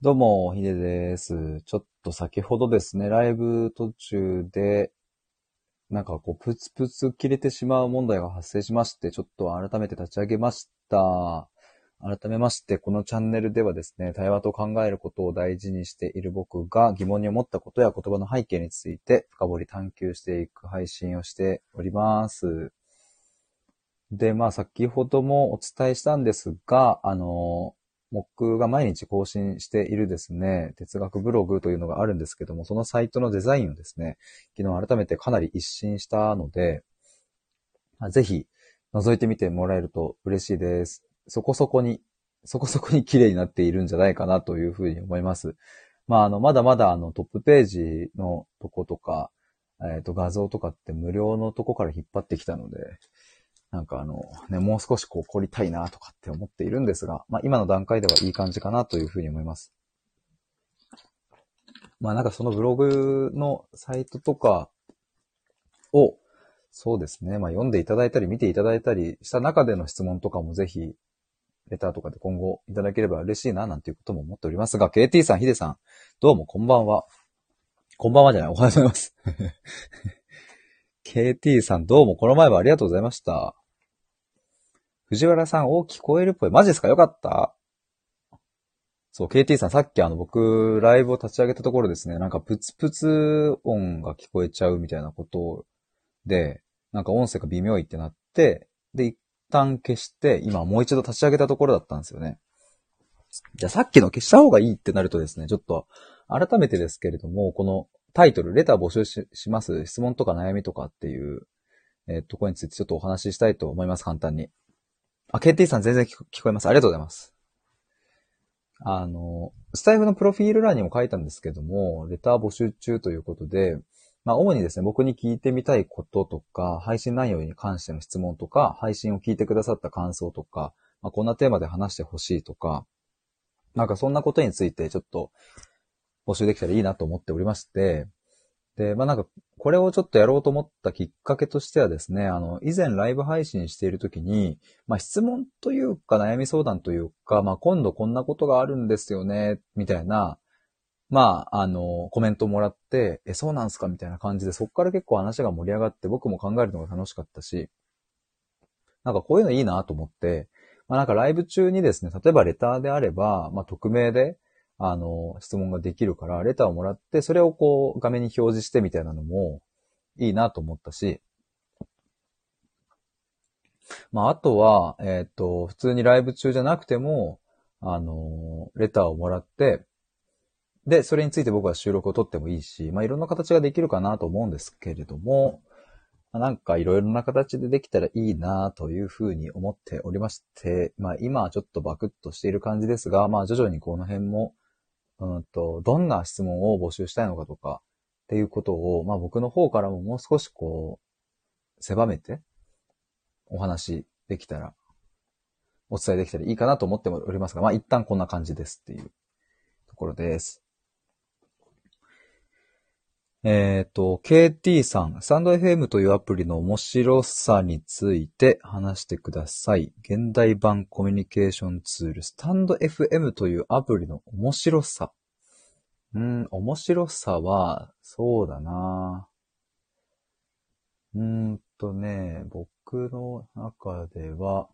どうも、ヒデです。ちょっと先ほどですね、ライブ途中で、なんかこう、プツプツ切れてしまう問題が発生しまして、ちょっと改めて立ち上げました。改めまして、このチャンネルではですね、対話と考えることを大事にしている僕が疑問に思ったことや言葉の背景について深掘り探求していく配信をしております。で、まあ先ほどもお伝えしたんですが、あの、僕が毎日更新しているですね、哲学ブログというのがあるんですけども、そのサイトのデザインをですね、昨日改めてかなり一新したので、ぜひ覗いてみてもらえると嬉しいです。そこそこに、そこそこに綺麗になっているんじゃないかなというふうに思います。まあ、あの、まだまだあのトップページのとことか、えっ、と、画像とかって無料のとこから引っ張ってきたので、なんかあの、ね、もう少しこう凝りたいなとかって思っているんですが、まあ今の段階ではいい感じかなというふうに思います。まあなんかそのブログのサイトとかを、そうですね、まあ読んでいただいたり見ていただいたりした中での質問とかもぜひ、レターとかで今後いただければ嬉しいななんていうことも思っておりますが、KT さん、ヒデさん、どうもこんばんは。こんばんはじゃない、おはようございます。KT さん、どうもこの前はありがとうございました。藤原さん、お聞こえるっぽい。マジですか？よかったそう、KT さん、さっきあの、僕、ライブを立ち上げたところですね、なんかプツプツ音が聞こえちゃうみたいなことで、なんか音声が微妙いってなって、で、一旦消して、今もう一度立ち上げたところだったんですよね。じゃあさっきの消した方がいいってなるとですね、ちょっと、改めてですけれども、このタイトル、レター募集しします、質問とか悩みとかっていう、えーところについてちょっとお話ししたいと思います、簡単に。あ、KT さん全然聞こえます。ありがとうございます。あの、スタイフのプロフィール欄にも書いたんですけども、レター募集中ということで、まあ、主にですね、僕に聞いてみたいこととか、配信内容に関しての質問とか、配信を聞いてくださった感想とか、まあ、こんなテーマで話してほしいとか、なんかそんなことについてちょっと募集できたらいいなと思っておりまして、で、まあなんか、これをちょっとやろうと思ったきっかけとしてはですね、あの、以前ライブ配信しているときに、まあ質問というか悩み相談というか、まあ今度こんなことがあるんですよね、みたいな、まあ、あの、コメントもらって、え、そうなんすかみたいな感じで、そこから結構話が盛り上がって、僕も考えるのが楽しかったし、なんかこういうのいいなと思って、まあなんかライブ中にですね、例えばレターであれば、まあ匿名で、あの、質問ができるから、レターをもらって、それをこう画面に表示してみたいなのもいいなと思ったし、まああとは、えっ、と、普通にライブ中じゃなくても、あの、レターをもらって、で、それについて僕は収録を取ってもいいし、まあいろんな形ができるかなと思うんですけれども、なんかいろいろな形でできたらいいなというふうに思っておりまして、まあ今はちょっとバクッとしている感じですが、まあ徐々にこの辺も、うんと、どんな質問を募集したいのかとか、っていうことを、まあ僕の方からももう少しこう、狭めて、お話できたら、お伝えできたらいいかなと思っておりますが、まあ一旦こんな感じですっていうところです。えっ、と、KT さん、スタンド FM というアプリの面白さについて話してください。現代版コミュニケーションツール、スタンド FM というアプリの面白さ。うん、面白さは、そうだなうーんとね、僕の中では、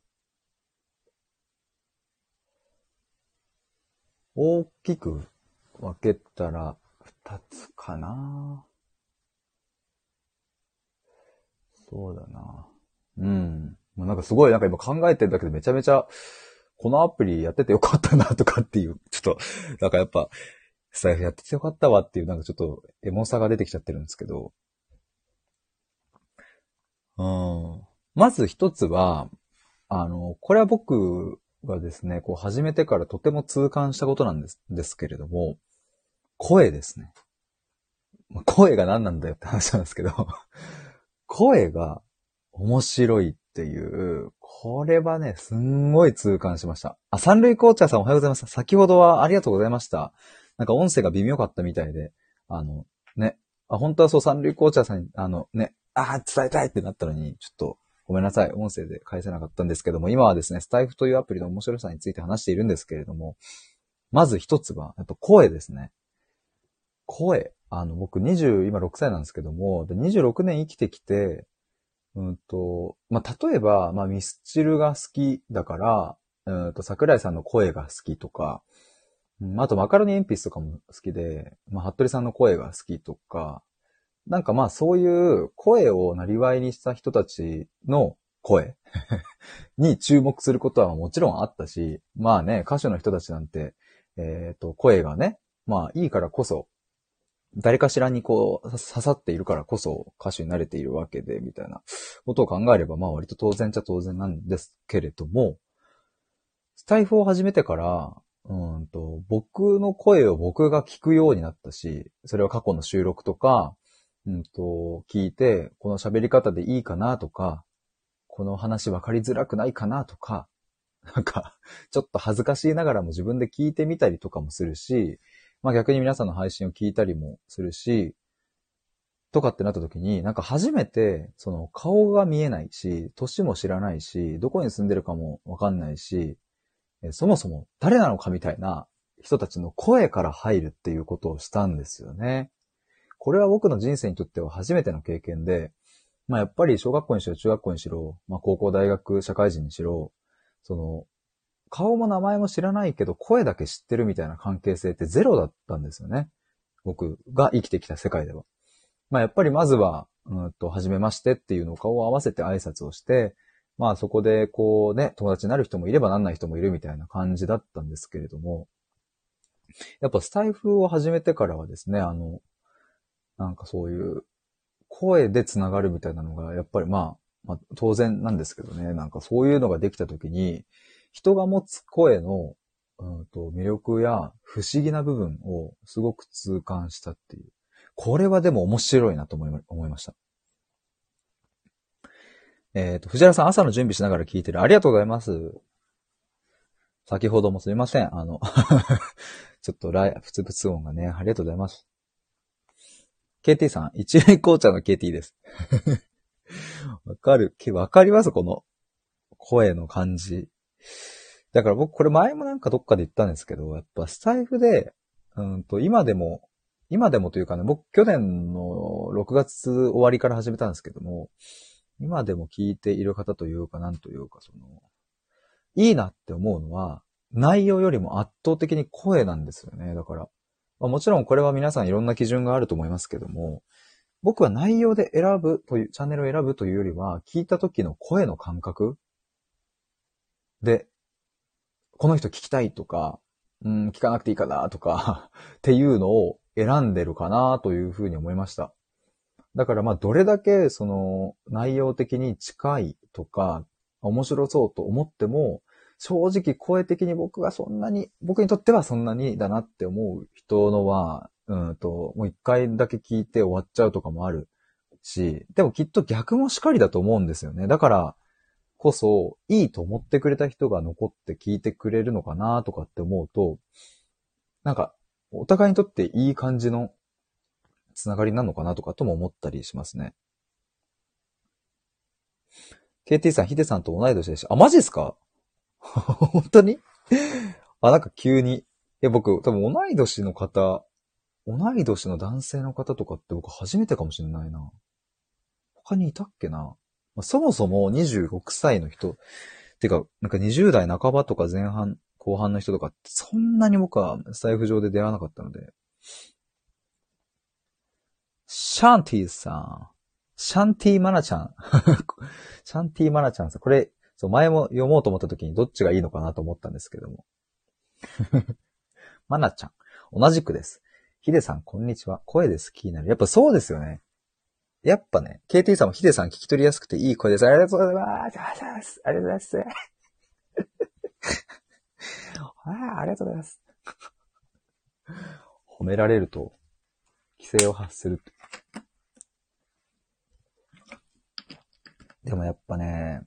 大きく分けたらつかな。そうだな。うん。もうなんかすごいなんか今考えてるだけでめちゃめちゃ、このアプリやっててよかったなとかっていう、ちょっと、なんかやっぱ、スタイフやっててよかったわっていうなんかちょっとエモさが出てきちゃってるんですけど。うん。まず一つは、あの、これは僕がですね、こう始めてからとても痛感したことなんです、ですけれども、声ですね。声が何なんだよって話なんですけど、声が面白いっていう、これはね、すんごい痛感しました。あ、三塁コーチャーさんおはようございます。先ほどはありがとうございました。なんか音声が微妙かったみたいで、あの、ね、あ、本当はそう三塁コーチャーさんに、あの、ね、あー伝えたいってなったのに、ちょっと、ごめんなさい。音声で返せなかったんですけども、今はですね、スタイフというアプリの面白さについて話しているんですけれども、まず一つは、やっぱ声ですね。声。あの、僕20、今6歳なんですけども、で26年生きてきて、うんと、まあ、例えば、まあ、ミスチルが好きだから、うんと、桜井さんの声が好きとか、うん、あとマカロニ鉛筆とかも好きで、まあ、服部さんの声が好きとか、なんかまそういう声をなりわいにした人たちの声 に注目することはもちろんあったし、まあね、歌手の人たちなんて、えっ、ー、と、声がね、まあいいからこそ、誰かしらにこう、刺さっているからこそ歌手になれているわけで、みたいな。ことを考えれば、まあ割と当然ちゃ当然なんですけれども、スタイフを始めてから、うんと、僕の声を僕が聞くようになったし、それは過去の収録とか、うんと、聞いて、この喋り方でいいかなとか、この話分かりづらくないかなとか、なんか、ちょっと恥ずかしいながらも自分で聞いてみたりとかもするし、まあ逆に皆さんの配信を聞いたりもするし、とかってなった時に、なんか初めて、その顔が見えないし、歳も知らないし、どこに住んでるかもわかんないし、そもそも誰なのかみたいな人たちの声から入るっていうことをしたんですよね。これは僕の人生にとっては初めての経験で、まあやっぱり小学校にしろ中学校にしろ、まあ高校大学社会人にしろ、その顔も名前も知らないけど、声だけ知ってるみたいな関係性ってゼロだったんですよね。僕が生きてきた世界では。まあやっぱりまずは、うんと、初めましてっていうのを顔を合わせて挨拶をして、まあそこでこうね、友達になる人もいればなんない人もいるみたいな感じだったんですけれども、やっぱスタイフを始めてからはですね、あの、なんかそういう声で繋がるみたいなのが、やっぱりまあ、まあ当然なんですけどね、なんかそういうのができた時に、人が持つ声の、うんと、魅力や不思議な部分をすごく痛感したっていう。これはでも面白いなと思いました。えっ、ー、と、藤原さん朝の準備しながら聞いてる。ありがとうございます。先ほどもすみません。あの ちょっとライ、プツプツ音がね、ありがとうございます。KT さん、一連紅茶の KT です。わかる。わかります？この声の感じ。だから僕これ前もなんかどっかで言ったんですけど、やっぱスタイフで、うんと、今でも、今でもというかね、僕去年の6月終わりから始めたんですけども、今でも聞いている方というか、なんというか、その、いいなって思うのは、内容よりも圧倒的に声なんですよね。だから、まあ、もちろんこれは皆さんいろんな基準があると思いますけども、僕は内容で選ぶという、チャンネルを選ぶというよりは、聞いた時の声の感覚で、この人聞きたいとか、うん、聞かなくていいかなとか っていうのを選んでるかなというふうに思いました。だからまあどれだけその内容的に近いとか面白そうと思っても正直声的に僕がそんなに、僕にとってはそんなにだなって思う人のは、うんと、もう一回だけ聞いて終わっちゃうとかもあるし、でもきっと逆もしかりだと思うんですよね。だから、こそ、いいと思ってくれた人が残って聞いてくれるのかなとかって思うと、なんか、お互いにとっていい感じのつながりなのかなとかとも思ったりしますね。KT さん、ヒデさんと同い年でした。あ、マジですか？本当に？あ、なんか急に。いや、僕、多分同い年の方、同い年の男性の方とかって僕初めてかもしれないな。他にいたっけな？まあ、そもそも26歳の人、てか、なんか20代半ばとか前半、後半の人とかってそんなに僕は財布上で出会わなかったので。シャンティーさん。シャンティーマナちゃん。シャンティーマナちゃんさん。これ、そう、前も読もうと思った時にどっちがいいのかなと思ったんですけども。マナちゃん。同じくです。ヒデさん、こんにちは。声で好きになる。やっぱそうですよね。やっぱね、KT さんもヒデさん聞き取りやすくていい声です。ありがとうございます。ありがとうございます。ありがとうございます。ありがとうございます。褒められると、規制を発する。でもやっぱね、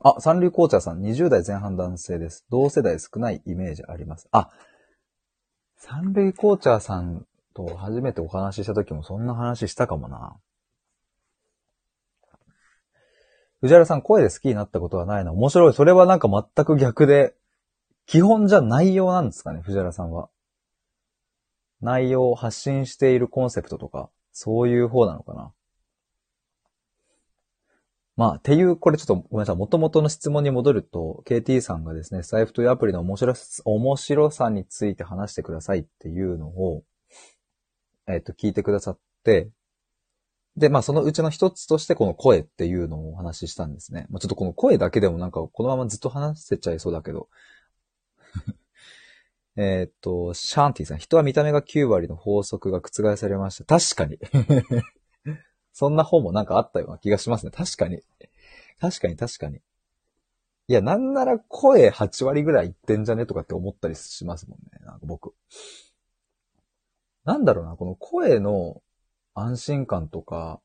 あ、三流紅茶さん、20代前半男性です。同世代少ないイメージあります。あ、三類紅茶さんと初めてお話しした時もそんな話したかもな。藤原さん、声で好きになったことはないな。面白い。それはなんか全く逆で、基本じゃ内容なんですかね、藤原さんは。内容を発信しているコンセプトとか、そういう方なのかな。まあ、っていう、これちょっとごめんなさい。元々の質問に戻ると、KT さんがですね、スタイフというアプリの面白面白さについて話してくださいっていうのを、えっ、と、聞いてくださって、で、まあそのうちの一つとしてこの声っていうのをお話ししたんですね。まあちょっとこの声だけでもなんかこのままずっと話せちゃいそうだけど。えっと、シャンティさん、人は見た目が9割の法則が覆されました。確かに。そんな本もなんかあったような気がしますね。確かに。確かに確かに。いや、なんなら声8割ぐらいいってんじゃねとかって思ったりしますもんね。なんか僕。なんだろうな、この声の安心感とか、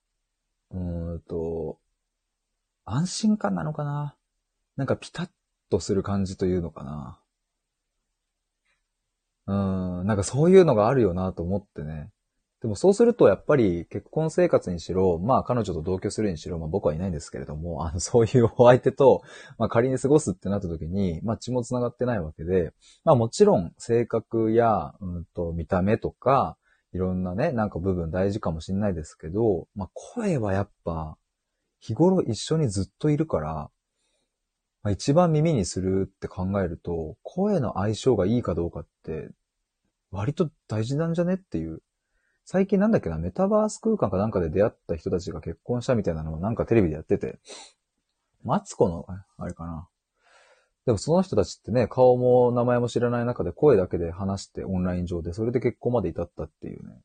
うーんと、安心感なのかな？なんかピタッとする感じというのかな？うん、なんかそういうのがあるよなと思ってね。でもそうするとやっぱり結婚生活にしろ、まあ彼女と同居するにしろ、まあ僕はいないんですけれども、あの そういうお相手と、まあ仮に過ごすってなった時に、まあ血も繋がってないわけで、まあもちろん性格や、うんと見た目とか、いろんなね、なんか部分大事かもしんないですけど、まあ声はやっぱ、日頃一緒にずっといるから、まあ、一番耳にするって考えると、声の相性がいいかどうかって、割と大事なんじゃねっていう最近なんだっけな、メタバース空間かなんかで出会った人たちが結婚したみたいなのをなんかテレビでやってて、マツコの、あれかな。でもその人たちってね、顔も名前も知らない中で声だけで話してオンライン上で、それで結婚まで至ったっていうね。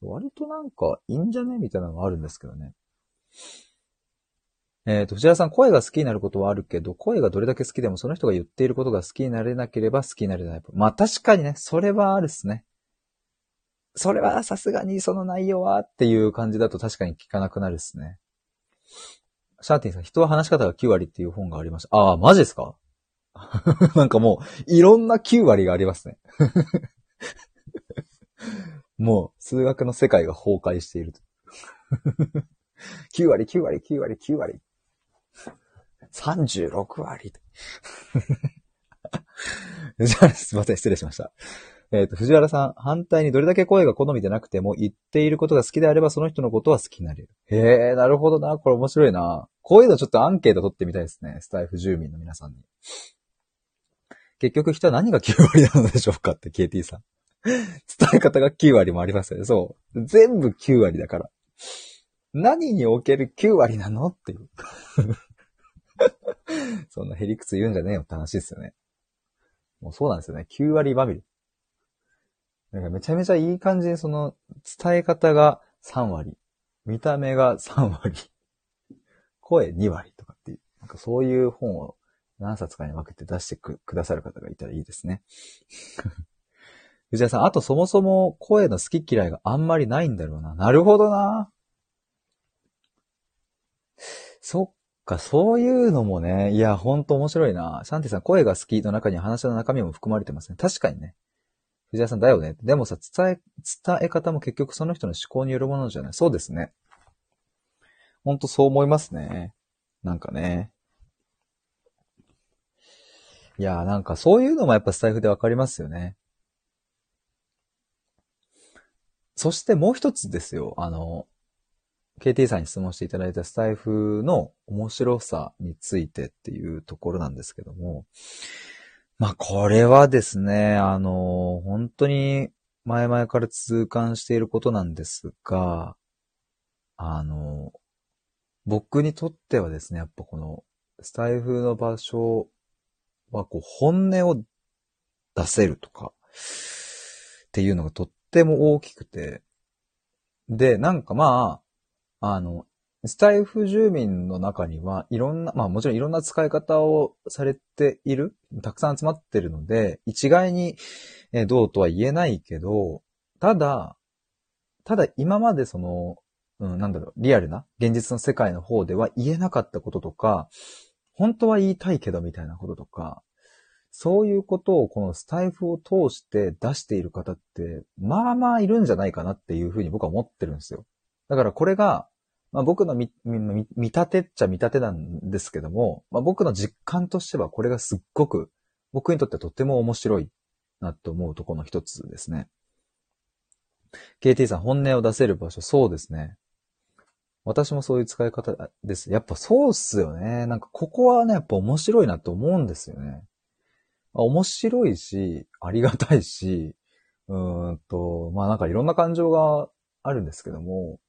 割となんかいいんじゃねみたいなのがあるんですけどね。えっ、ー、と、藤原さん、声が好きになることはあるけど、声がどれだけ好きでもその人が言っていることが好きになれなければ好きになれない。まあ確かにね、それはあるっすね。それはさすがにその内容はっていう感じだと確かに聞かなくなるっすね。シャーティンさん、人は話し方が9割っていう本がありました。ああ、マジですか？なんかもう、いろんな9割がありますね。もう、数学の世界が崩壊していると。9割、9割、9割、9割。36割。じゃあ、すいません、失礼しました。えっ、ー、と、藤原さん、反対にどれだけ声が好みでなくても、言っていることが好きであれば、その人のことは好きになれる。へえ、なるほどな。これ面白いな。こういうのちょっとアンケート取ってみたいですね。スタイフ住民の皆さんに。結局人は何が9割なのでしょうかって KT さん。伝え方が9割もありますよね。そう。全部9割だから。何における9割なのっていう。そんなヘリクツ言うんじゃねえよって話ですよね。もうそうなんですよね。9割バミル。なんかめちゃめちゃいい感じにその伝え方が3割、見た目が3割、声2割とかっていう、なんかそういう本を何冊かに分けて出してくださる方がいたらいいですね。藤谷さん、あとそもそも声の好き嫌いがあんまりないんだろうな。なるほどな。そっか、そういうのもね、いや、ほんと面白いな。シャンティさん、声が好きの中に話の中身も含まれてますね。確かにね。藤谷さんだよね。でもさ、伝え、伝え方も結局その人の思考によるものじゃない。そうですね。ほんとそう思いますね。なんかね。いやーなんかそういうのもやっぱスタイフでわかりますよね。そしてもう一つですよ。あの、KT さんに質問していただいたスタイフの面白さについてっていうところなんですけども、まあ、これはですね、あの、本当に前々から痛感していることなんですが、あの、僕にとってはですね、やっぱこの、スタイフの場所は、こう、本音を出せるとか、っていうのがとっても大きくて、で、なんかまあ、あの、スタイフ住民の中にはいろんな、まあもちろんいろんな使い方をされている、たくさん集まってるので、一概にどうとは言えないけど、ただ、ただ今までその、うん、なんだろう、リアルな現実の世界の方では言えなかったこととか、本当は言いたいけどみたいなこととか、そういうことをこのスタイフを通して出している方って、まあまあいるんじゃないかなっていうふうに僕は思ってるんですよ。だからこれが、まあ、僕の見見立てっちゃ見立てなんですけども、まあ、僕の実感としてはこれがすっごく僕にとってとっても面白いなと思うとこの一つですね。KT さん、本音を出せる場所、そうですね。私もそういう使い方です。やっぱそうっすよね。なんかここはね、やっぱ面白いなと思うんですよね。面白いし、ありがたいし、うーんと、まあなんかいろんな感情があるんですけども、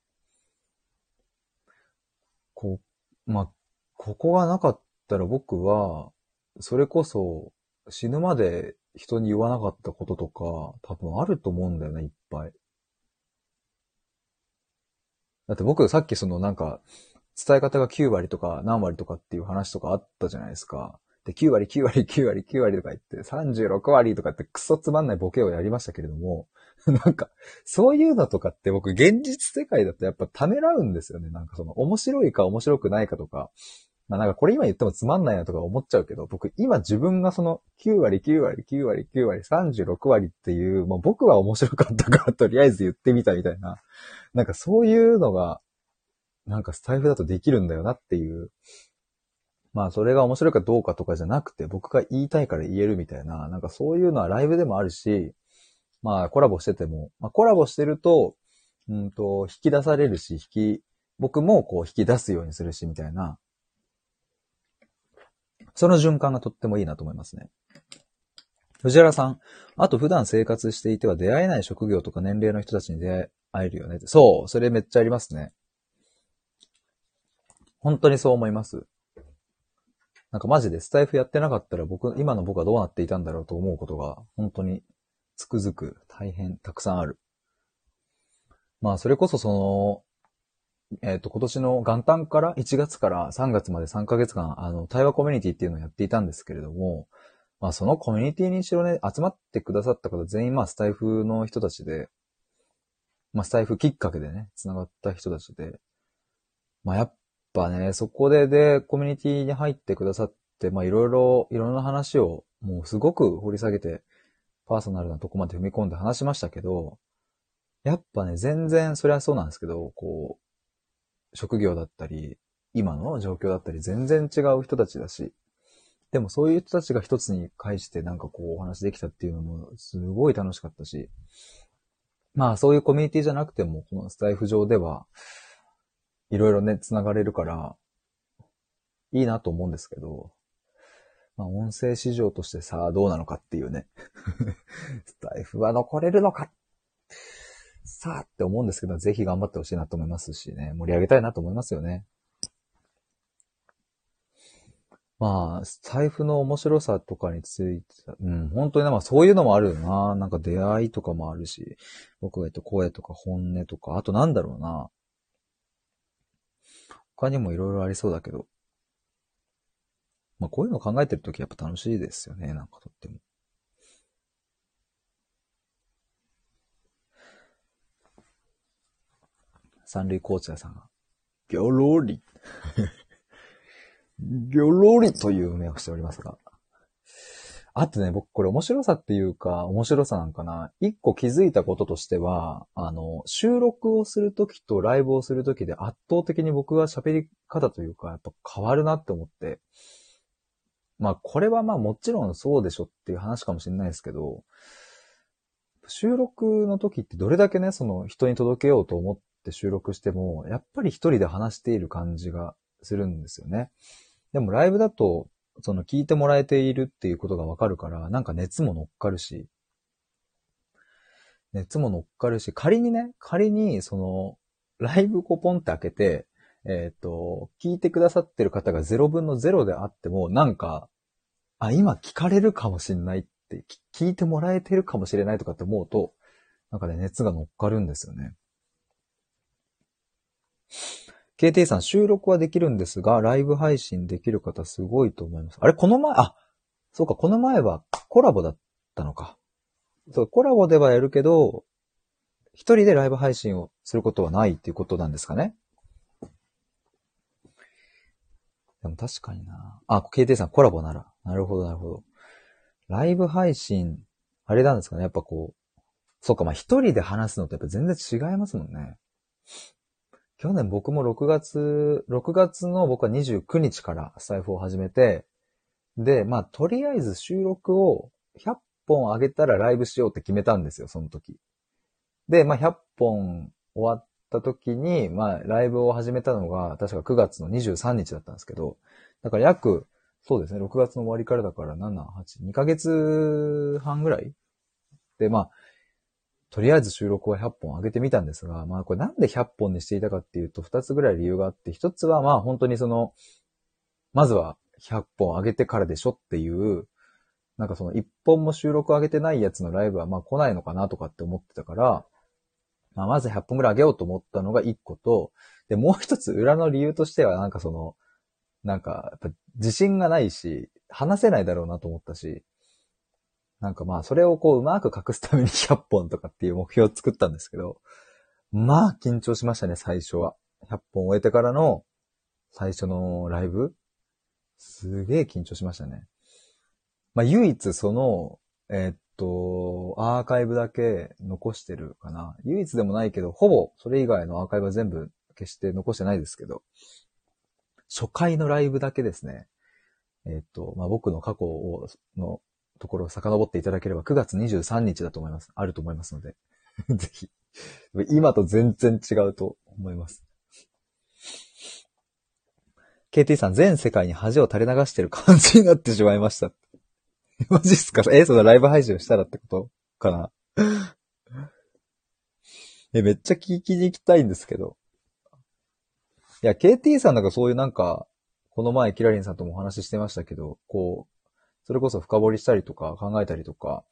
こう、まあ、ここがなかったら僕は、それこそ死ぬまで人に言わなかったこととか、多分あると思うんだよね、いっぱい。だって僕さっきそのなんか、伝え方が9割とか何割とかっていう話とかあったじゃないですか。で、9割、9割、9割、9割とか言って、36割とかってクソつまんないボケをやりましたけれども、なんか、そういうのとかって僕、現実世界だとやっぱためらうんですよね。なんかその、面白いか面白くないかとか、まあなんかこれ今言ってもつまんないなとか思っちゃうけど、僕今自分がその9割、9割、9割、9割、36割っていう、まあ僕は面白かったからとりあえず言ってみたみたいな、なんかそういうのが、なんかスタイフだとできるんだよなっていう。まあそれが面白いかどうかとかじゃなくて、僕が言いたいから言えるみたいな、なんかそういうのはライブでもあるし、まあコラボしてても、まあコラボしてると、うんと、引き出されるし、引き、僕もこう引き出すようにするし、みたいな。その循環がとってもいいなと思いますね。藤原さん、あと普段生活していては出会えない職業とか年齢の人たちに出会えるよねそう、それめっちゃありますね。本当にそう思います。なんかマジでスタイフやってなかったら僕、今の僕はどうなっていたんだろうと思うことが本当につくづく大変たくさんある。まあそれこそその、えっ、ー、と今年の元旦から1月から3月まで3ヶ月間、あの、対話コミュニティっていうのをやっていたんですけれども、まあそのコミュニティにしろね、集まってくださった方全員まあスタイフの人たちで、まあスタイフきっかけでね、繋がった人たちで、まあやっぱね、そこでで、コミュニティに入ってくださって、まあいろいろ、いろんな話を、もうすごく掘り下げて、パーソナルなとこまで踏み込んで話しましたけど、やっぱね、全然、それはそうなんですけど、こう、職業だったり、今の状況だったり、全然違う人たちだし、でもそういう人たちが一つに返してなんかこうお話できたっていうのもすごい楽しかったし、まあそういうコミュニティじゃなくても、このスタイフ上では、いろいろね、繋がれるから、いいなと思うんですけど、まあ、音声市場としてさあどうなのかっていうね。スタイフは残れるのかさあって思うんですけど、ぜひ頑張ってほしいなと思いますしね、盛り上げたいなと思いますよね。まあ、スタイフの面白さとかについて、うん、本当にね、まあそういうのもあるよな。なんか出会いとかもあるし、僕が言った声とか本音とか、あとなんだろうな。他にもいろいろありそうだけど。まあこういうの考えてるときやっぱ楽しいですよね、なんかとっても。三塁コーチャーさんが、ぎょろり。ぎょろりという目をしておりますが。あとね、僕これ面白さっていうか、面白さなんかな。一個気づいたこととしては、あの、収録をするときとライブをするときで圧倒的に僕は喋り方というか、やっぱ変わるなって思って。まあ、これはまあもちろんそうでしょっていう話かもしれないですけど、収録の時ってどれだけね、その人に届けようと思って収録しても、やっぱり一人で話している感じがするんですよね。でもライブだと、その聞いてもらえているっていうことがわかるから、なんか熱も乗っかるし、熱も乗っかるし、仮にね、仮に、その、ライブこうポンって開けて、えっ、ー、と、聞いてくださってる方が0分の0であっても、なんか、あ、今聞かれるかもしれないって、聞いてもらえてるかもしれないとかって思うと、なんかね、熱が乗っかるんですよね。KT さん、収録はできるんですが、ライブ配信できる方すごいと思います。あれ、この前、あ、そうか、この前はコラボだったのか。そう、コラボではやるけど、一人でライブ配信をすることはないっていうことなんですかね。でも確かにな。あ、KT さん、コラボなら。なるほど、なるほど。ライブ配信、あれなんですかね。やっぱこう、そうか、まあ一人で話すのってやっぱ全然違いますもんね。去年僕も6月、6月の僕は29日からスタイフを始めて、で、まあ、とりあえず収録を100本上げたらライブしようって決めたんですよ、その時。で、まあ、100本終わった時に、まあ、ライブを始めたのが、確か9月の23日だったんですけど、だから約、そうですね、6月の終わりからだから7、8、2ヶ月半ぐらいで、まあ、とりあえず収録は100本上げてみたんですが、まあこれなんで100本にしていたかっていうと2つぐらい理由があって、1つはまあ本当にその、まずは100本上げてからでしょっていう、なんかその1本も収録上げてないやつのライブはまあ来ないのかなとかって思ってたから、まあまず100本ぐらい上げようと思ったのが1個と、で、もう一つ裏の理由としてはなんかその、なんか、やっぱ自信がないし、話せないだろうなと思ったし、なんかまあ、それをこう、うまく隠すために100本とかっていう目標を作ったんですけど、まあ、緊張しましたね、最初は。100本終えてからの最初のライブ？すげえ緊張しましたね。まあ、唯一その、えー、っと、アーカイブだけ残してるかな。唯一でもないけど、ほぼそれ以外のアーカイブは全部消して残してないですけど、初回のライブだけですね。え、っと、まあ、僕の過去を、のところを遡っていただければ9月23日だと思います。あると思いますので。ぜひ。今と全然違うと思います。KT さん、全世界に恥を垂れ流してる感じになってしまいました。マジっすか？え、そのライブ配信をしたらってことかな？え、めっちゃ聞きに行きたいんですけど。いや、KT さんなんかそういうなんか、この前キラリンさんともお話ししてましたけど、こう、それこそ深掘りしたりとか考えたりとか、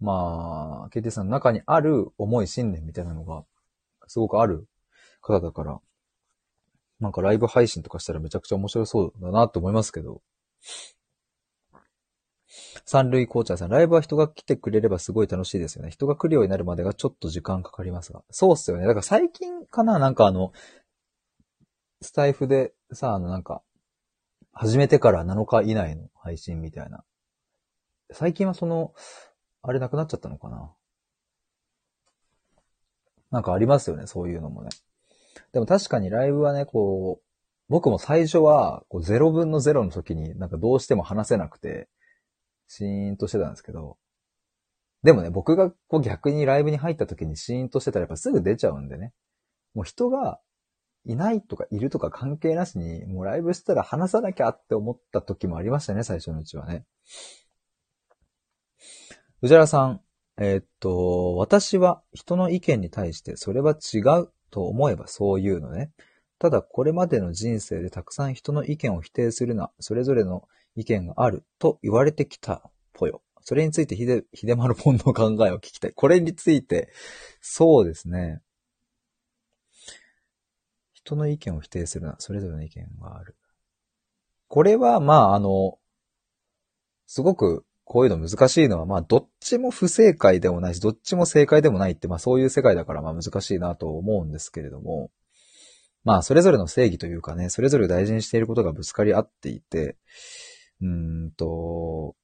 まあ、KT さんの中にある重い信念みたいなのが、すごくある方だから、なんかライブ配信とかしたらめちゃくちゃ面白そうだなと思いますけど。三類紅茶さん、ライブは人が来てくれればすごい楽しいですよね。人が来るようになるまでがちょっと時間かかりますが。そうっすよね。だから最近かななんかあの、スタイフでさ、あのなんか、始めてから7日以内の配信みたいな最近はその、あれなくなっちゃったのかな？なんかありますよね、そういうのもね。でも確かにライブはね、こう、僕も最初は、こう、0分の0の時になんかどうしても話せなくて、シーンとしてたんですけど、でもね、僕がこう逆にライブに入った時にシーンとしてたらやっぱすぐ出ちゃうんでね。もう人がいないとかいるとか関係なしに、もうライブしたら話さなきゃって思った時もありましたね、最初のうちはね。藤原さん、えー、っと、私は人の意見に対してそれは違うと思えばそう言うのね。ただこれまでの人生でたくさん人の意見を否定するな、それぞれの意見があると言われてきたぽよ。それについてひで、ひでまるぽんの考えを聞きたい。これについて、そうですね。人の意見を否定するな、それぞれの意見がある。これは、まあ、あの、すごくこういうの難しいのは、まあ、どっちも不正解でもないし、どっちも正解でもないって、まあ、そういう世界だから、まあ、難しいなと思うんですけれども、まあ、それぞれの正義というかね、それぞれ大事にしていることがぶつかり合っていて、うんと、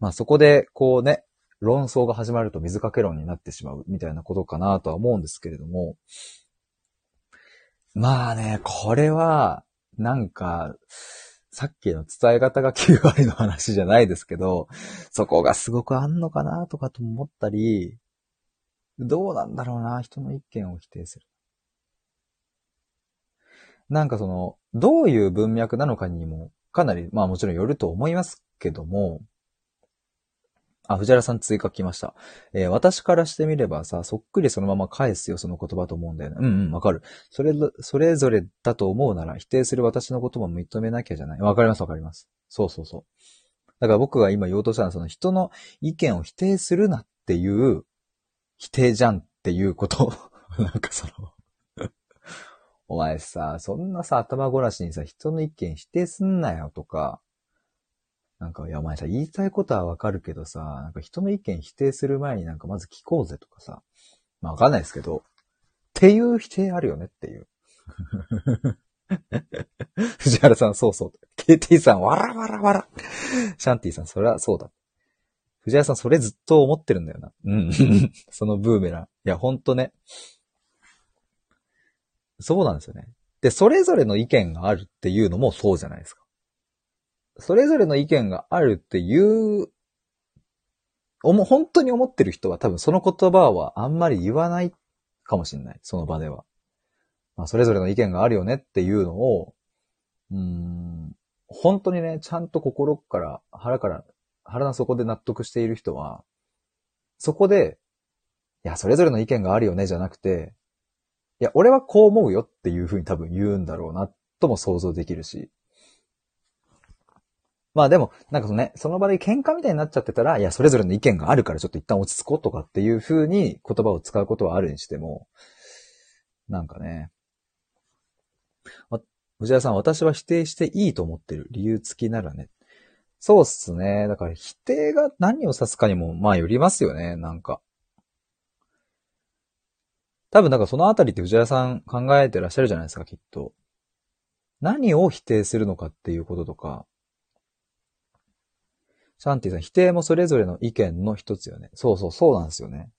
まあ、そこで、こうね、論争が始まると水かけ論になってしまうみたいなことかなとは思うんですけれども、まあね、これは、なんか、さっきの伝え方が9割の話じゃないですけど、そこがすごくあんのかなとかと思ったり、どうなんだろうな、人の意見を否定する。なんかその、どういう文脈なのかにも、かなり、まあもちろんよると思いますけども、あ、藤原さん追加来ました。えー、私からしてみればさ、そっくりそのまま返すよ、その言葉と思うんだよね。うんうん、わかる。それ、それぞれだと思うなら、否定する私のことも認めなきゃじゃない。わかります、わかります。そうそうそう。だから僕が今言おうとしたのは、その人の意見を否定するなっていう、否定じゃんっていうこと。なんかそのお前さ、そんなさ、頭ごなしにさ、人の意見否定すんなよとか、なんか、いや、お前さ、言いたいことはわかるけどさ、なんか人の意見否定する前になんかまず聞こうぜとかさ、まあわかんないですけど、っていう否定あるよねっていう。藤原さん、そうそう。KT さん、わらわらわら。シャンティさん、それはそうだ。藤原さん、それずっと思ってるんだよな。うん。そのブーメラン。いや、ほんとね。そうなんですよね。で、それぞれの意見があるっていうのもそうじゃないですか。それぞれの意見があるっていう、おも、本当に思ってる人は多分その言葉はあんまり言わないかもしれない。その場では。まあ、それぞれの意見があるよねっていうのを、うん、本当にね、ちゃんと心から、腹から、腹の底で納得している人は、そこで、いや、それぞれの意見があるよね、じゃなくて、いや、俺はこう思うよっていうふうに多分言うんだろうな、とも想像できるし。まあでも、なんかそのね、その場で喧嘩みたいになっちゃってたら、いや、それぞれの意見があるからちょっと一旦落ち着こうとかっていうふうに言葉を使うことはあるにしても、なんかね、藤原さん、私は否定していいと思ってる。理由付きならね。そうっすね。だから否定が何を指すかにも、まあよりますよね、なんか。多分、なんかそのあたりって藤原さん考えてらっしゃるじゃないですか、きっと。何を否定するのかっていうこととか。シャンティさん、否定もそれぞれの意見の一つよね。そうそう、そうなんですよね。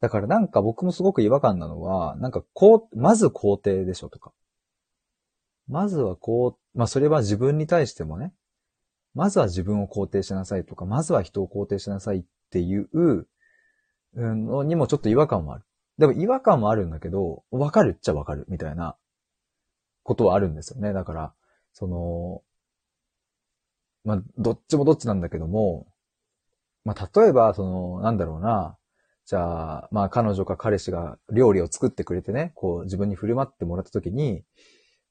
だからなんか僕もすごく違和感なのは、なんかこう、まず肯定でしょとか。まずはこう、まあそれは自分に対してもね、まずは自分を肯定しなさいとか、まずは人を肯定しなさいっていうのにもちょっと違和感もある。でも違和感もあるんだけど、わかるっちゃわかるみたいなことはあるんですよね。だから、その、まあ、どっちもどっちなんだけども、まあ、例えば、その、なんだろうな、じゃあ、まあ、彼女か彼氏が料理を作ってくれてね、こう、自分に振る舞ってもらった時に、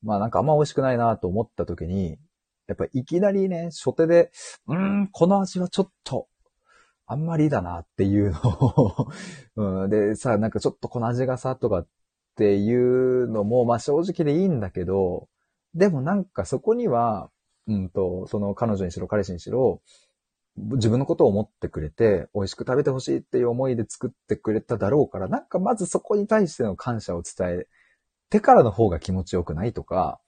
まあなんかあんま美味しくないなと思った時に、やっぱいきなりね、初手で、うーん、この味はちょっと、あんまりだなっていうのを うん、で、さ、なんかちょっとこの味がさ、とかっていうのも、まあ正直でいいんだけど、でもなんかそこには、うんと、その彼女にしろ彼氏にしろ、自分のことを思ってくれて、美味しく食べてほしいっていう思いで作ってくれただろうから、なんかまずそこに対しての感謝を伝えてからの方が気持ちよくないとか、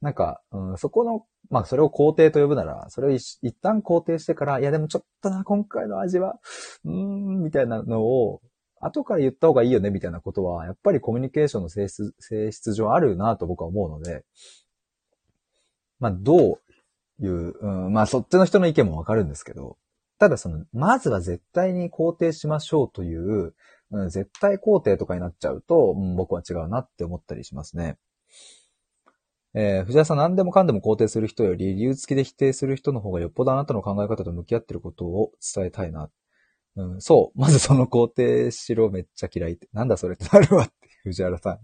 なんか、うん、そこの、まあそれを肯定と呼ぶなら、それを一旦肯定してから、いやでもちょっとな、今回の味は、うーん、みたいなのを、後から言った方がいいよね、みたいなことは、やっぱりコミュニケーションの性質、性質上あるなと僕は思うので、まあどういう、うん、まあそっちの人の意見もわかるんですけど、ただその、まずは絶対に肯定しましょうという、うん、絶対肯定とかになっちゃうと、うん、僕は違うなって思ったりしますね。えー、藤原さん何でもかんでも肯定する人より理由付きで否定する人の方がよっぽどあなたの考え方と向き合ってることを伝えたいな。うん、そう。まずその肯定しろめっちゃ嫌いって。なんだそれってなるわって、藤原さん。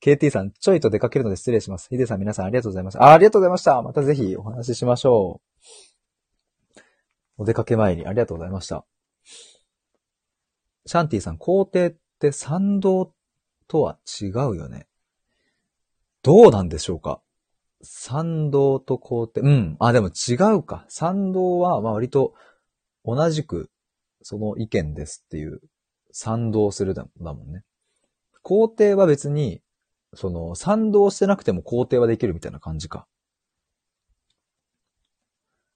KT さん、ちょいと出かけるので失礼します。ヒデさん皆さんありがとうございました。あありがとうございました。またぜひお話ししましょう。お出かけ前にありがとうございました。シャンティさん、肯定って賛同とは違うよね。どうなんでしょうか？賛同と肯定。うん。あ、でも違うか。賛同は、まあ割と同じくその意見ですっていう賛同するだもんね。肯定は別に、その賛同してなくても肯定はできるみたいな感じか。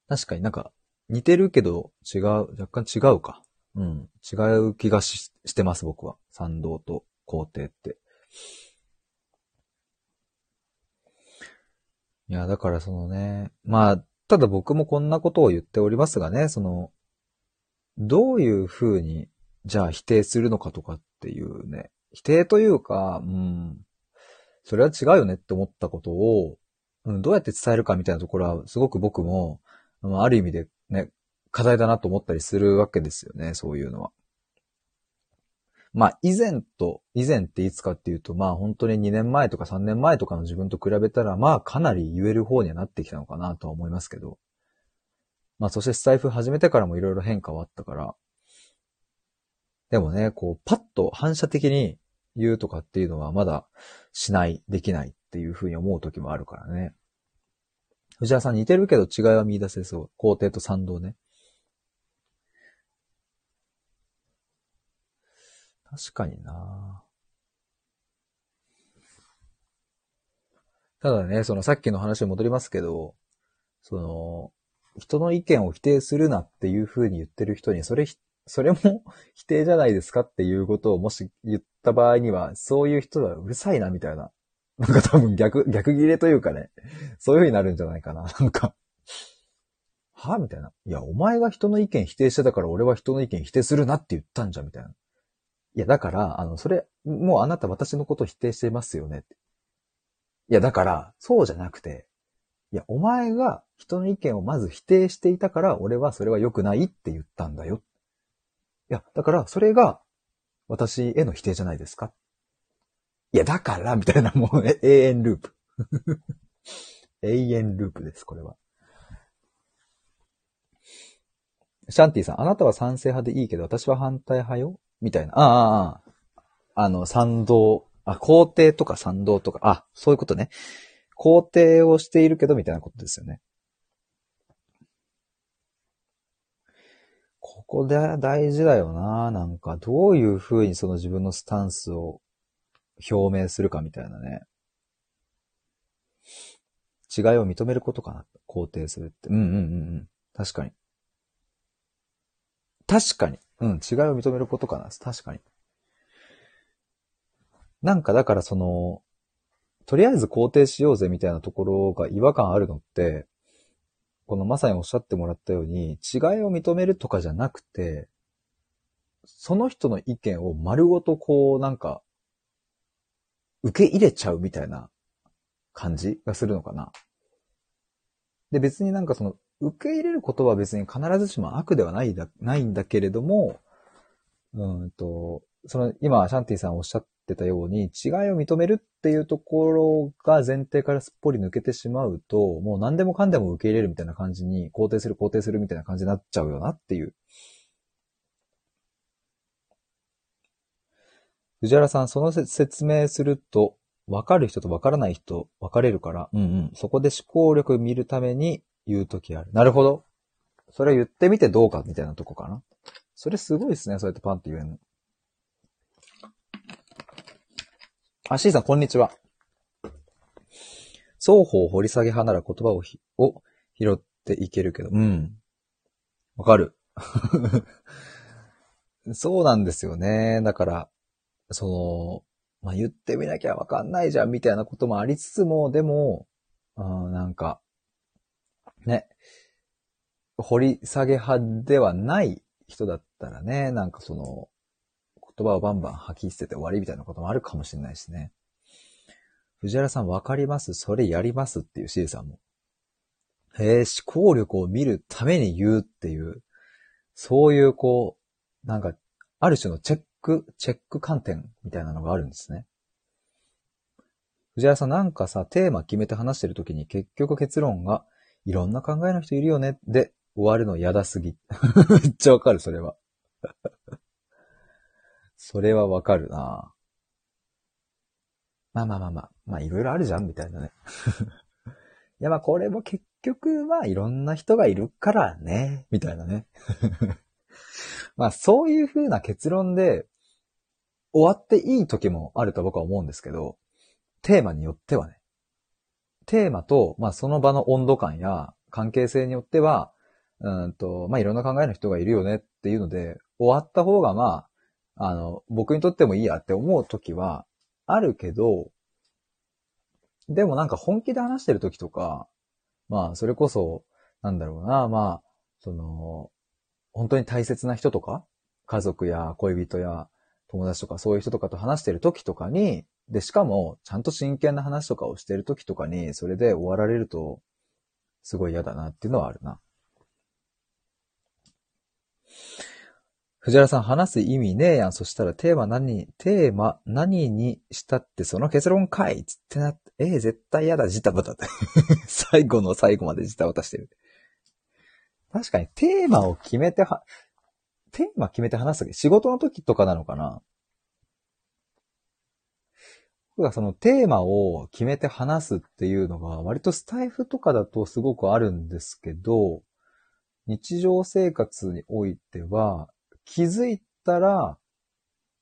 確かになんか似てるけど違う、若干違うか。うん。違う気がししてます、僕は。賛同と肯定って。いや、だからそのね、まあ、ただ僕もこんなことを言っておりますがね、その、どういうふうに、じゃあ否定するのかとかっていうね、否定というか、うん、それは違うよねって思ったことを、うん、どうやって伝えるかみたいなところは、すごく僕も、ある意味でね、課題だなと思ったりするわけですよね、そういうのは。まあ、以前と、以前っていつかっていうと、まあ本当に2年前とか3年前とかの自分と比べたら、まあかなり言える方にはなってきたのかなとは思いますけど。まあそしてスタイフ始めてからもいろいろ変化はあったから。でもね、こう、パッと反射的に言うとかっていうのはまだしない、できないっていうふうに思う時もあるからね。藤原さん似てるけど違いは見出せそう。肯定と賛同ね。確かになただね、そのさっきの話に戻りますけど、その、人の意見を否定するなっていう風に言ってる人に、それ、それも否定じゃないですかっていうことをもし言った場合には、そういう人はうるさいなみたいな。なんか多分逆、逆切れというかね、そういう風になるんじゃないかな。なんか、はみたいな。いや、お前が人の意見否定してたから俺は人の意見否定するなって言ったんじゃ、みたいな。いや、だから、あの、それ、もうあなた私のこと否定してますよねって。いや、だから、そうじゃなくて、いや、お前が人の意見をまず否定していたから、俺はそれは良くないって言ったんだよ。いや、だから、それが、私への否定じゃないですかいや、だから、みたいな、もう、永遠ループ。永遠ループです、これは。シャンティさん、あなたは賛成派でいいけど、私は反対派よ？みたいな。ああ、ああ、あの、賛同、あ、肯定とか賛同とか、あ、そういうことね。肯定をしているけど、みたいなことですよね。ここで大事だよな。なんか、どういう風にその自分のスタンスを表明するかみたいなね。違いを認めることかな。肯定するって。うんうんうんうん。確かに。確かに。うん、違いを認めることかな。確かに。なんかだからその、とりあえず肯定しようぜみたいなところが違和感あるのって、このまさにおっしゃってもらったように、違いを認めるとかじゃなくて、その人の意見を丸ごとこうなんか、受け入れちゃうみたいな感じがするのかな。で、別になんかその、受け入れることは別に必ずしも悪ではないだ、ないんだけれども、うんと、その、今、シャンティさんおっしゃっってたように、違いを認めるっていうところが前提からすっぽり抜けてしまうと、もう何でもかんでも受け入れるみたいな感じに、肯定する肯定するみたいな感じになっちゃうよなっていう。藤原さん、その説明すると、わかる人とわからない人分かれるから、うんうん。そこで思考力見るために言うときある。なるほど。それ言ってみてどうかみたいなとこかな。それすごいですね。そうやってパンって言えんの。あ、シーさん、こんにちは。双方掘り下げ派なら言葉をひを拾っていけるけど、うん。わかる。そうなんですよね。だから、その、まあ、言ってみなきゃわかんないじゃんみたいなこともありつつも、でも、うん、なんか、ね、掘り下げ派ではない人だったらね、なんかその、言葉をバンバン吐き捨てて終わりみたいなこともあるかもしれないしね。藤原さんわかります？それやりますっていう C さんも。へえ、思考力を見るために言うっていう、そういうこう、なんか、ある種のチェック、チェック観点みたいなのがあるんですね。藤原さんなんかさ、テーマ決めて話してるときに結局結論が、いろんな考えの人いるよね、で終わるの嫌だすぎ。めっちゃわかる、それは。それはわかるなまあまあまあまあ、まあいろいろあるじゃん、みたいなね。いやまあこれも結局はいろんな人がいるからね、みたいなね。まあそういう風な結論で終わっていい時もあると僕は思うんですけど、テーマによってはね。テーマと、まあその場の温度感や関係性によっては、うんと、まあいろんな考えの人がいるよねっていうので、終わった方がまあ、あの、僕にとってもいいやって思う時はあるけど、でもなんか本気で話してる時とか、まあそれこそ、なんだろうな、まあ、その、本当に大切な人とか、家族や恋人や友達とかそういう人とかと話してる時とかに、で、しかも、ちゃんと真剣な話とかをしてる時とかに、それで終わられると、すごい嫌だなっていうのはあるな。藤原さん、話す意味ねえやん。そしたらテーマ何、テーマ何にしたってその結論かいつってなって、えー、絶対嫌だ、ジタバタって。最後の最後までジタバタしてる。確かにテーマを決めては、テーマ決めて話す仕事の時とかなのかな僕がそのテーマを決めて話すっていうのが割とスタイフとかだとすごくあるんですけど、日常生活においては気づいたら、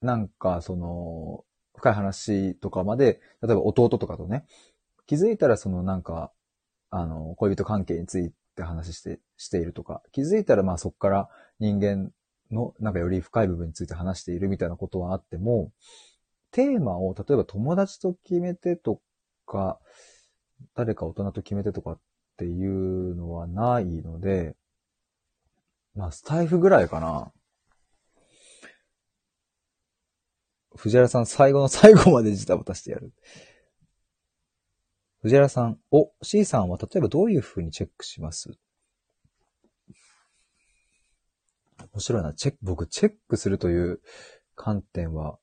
なんかその深い話とかまで、例えば弟とかとね、気づいたらそのなんか、あの、恋人関係について話して、しているとか、気づいたらまあそこから人間のなんかより深い部分について話しているみたいなことはあっても、テーマを、例えば友達と決めてとか、誰か大人と決めてとかっていうのはないので、まあ、スタイフぐらいかな。藤原さん、最後の最後までジタバタしてやる。藤原さん、お、C さんは例えばどういう風にチェックします？面白いな。チェック、僕、チェックするという観点は、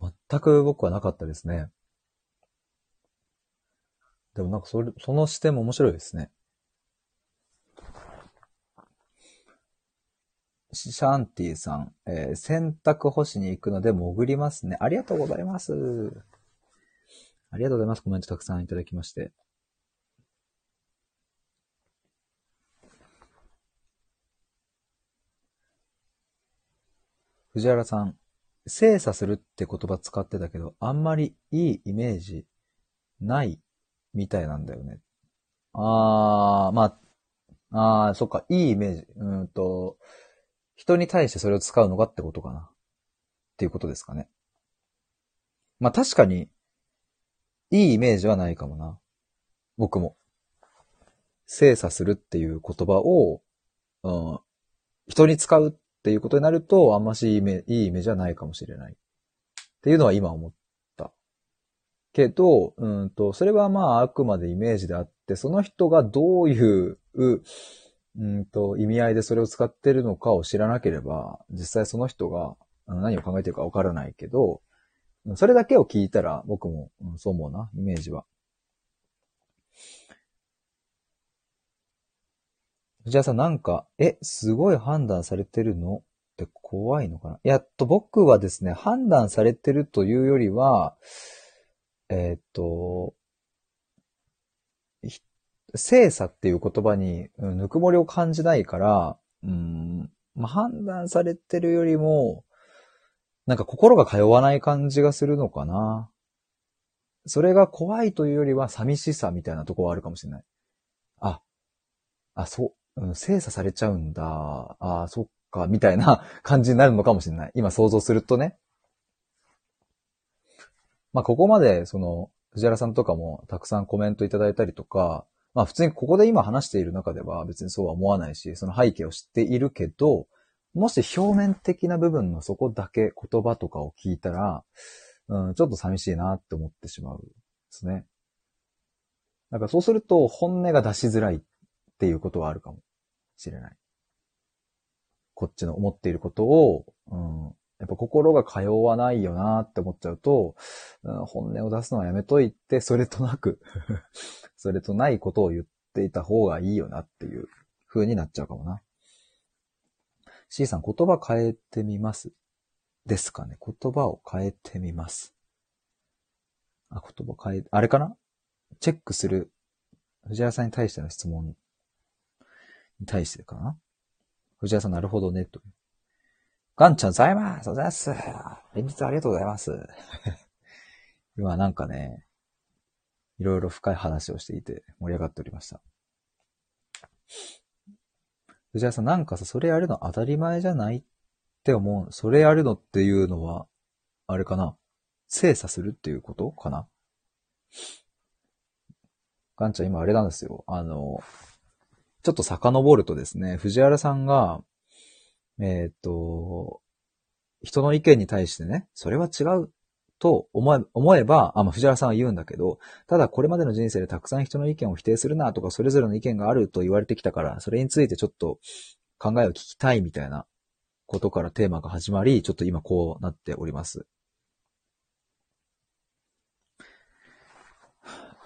全く僕はなかったですね。でもなんかそれ、その視点も面白いですね。シャンティさん、えー、洗濯干しに行くので潜りますね。ありがとうございます。ありがとうございます。コメントたくさんいただきまして。藤原さん、精査するって言葉使ってたけど、あんまりいいイメージないみたいなんだよね。あー、まあ、あー、そっか、いいイメージ。うんと、人に対してそれを使うのかってことかな。っていうことですかね。まあ確かに、いいイメージはないかもな。僕も。精査するっていう言葉を、うん、人に使うっていうことになると、あんましいいイメいいイメージはないかもしれない。っていうのは今思った。けど、うんと、それはまああくまでイメージであって、その人がどういう、うんと、意味合いでそれを使ってるのかを知らなければ、実際その人が何を考えてるかわからないけど、それだけを聞いたら僕も、うん、そう思うな、イメージは。藤原さんなんか、え、すごい判断されてるの？って怖いのかな？やっと僕はですね、判断されてるというよりは、えー、っと、精査っていう言葉に、ぬくもりを感じないから、うん、まあ、判断されてるよりも、なんか心が通わない感じがするのかな。それが怖いというよりは寂しさみたいなとこはあるかもしれない。あ、あ、そう、うん、精査されちゃうんだ。あ、そっか、みたいな感じになるのかもしれない。今想像するとね。まあ、ここまで、その、藤原さんとかもたくさんコメントいただいたりとか、まあ普通にここで今話している中では別にそうは思わないし、その背景を知っているけど、もし表面的な部分のそこだけ言葉とかを聞いたら、うん、ちょっと寂しいなって思ってしまうんですね。だかそうすると本音が出しづらいっていうことはあるかもしれない。こっちの思っていることを、うん、やっぱ心が通わないよなって思っちゃうと、うん、本音を出すのはやめといて、それとなく それとないことを言っていた方がいいよなっていう風になっちゃうかもな。C さん、言葉変えてみますですかね？言葉を変えてみます。あ、言葉変え、あれかな？チェックする、藤原さんに対しての質問に対してかな？藤原さん、なるほどね、と。ガンちゃん、ざいます。ございます。連日ありがとうございます。今なんかね、いろいろ深い話をしていて盛り上がっておりました。藤原さん、なんかさ、それやるの当たり前じゃないって思う。それやるのっていうのは、あれかな？精査するっていうことかな？ガンちゃん今あれなんですよ。あの、ちょっと遡るとですね、藤原さんが、えー、と、人の意見に対してね、それは違うと思え思えば、あ、まあ、藤原さんは言うんだけど、ただこれまでの人生でたくさん人の意見を否定するなとか、それぞれの意見があると言われてきたから、それについてちょっと考えを聞きたいみたいなことからテーマが始まり、ちょっと今こうなっております。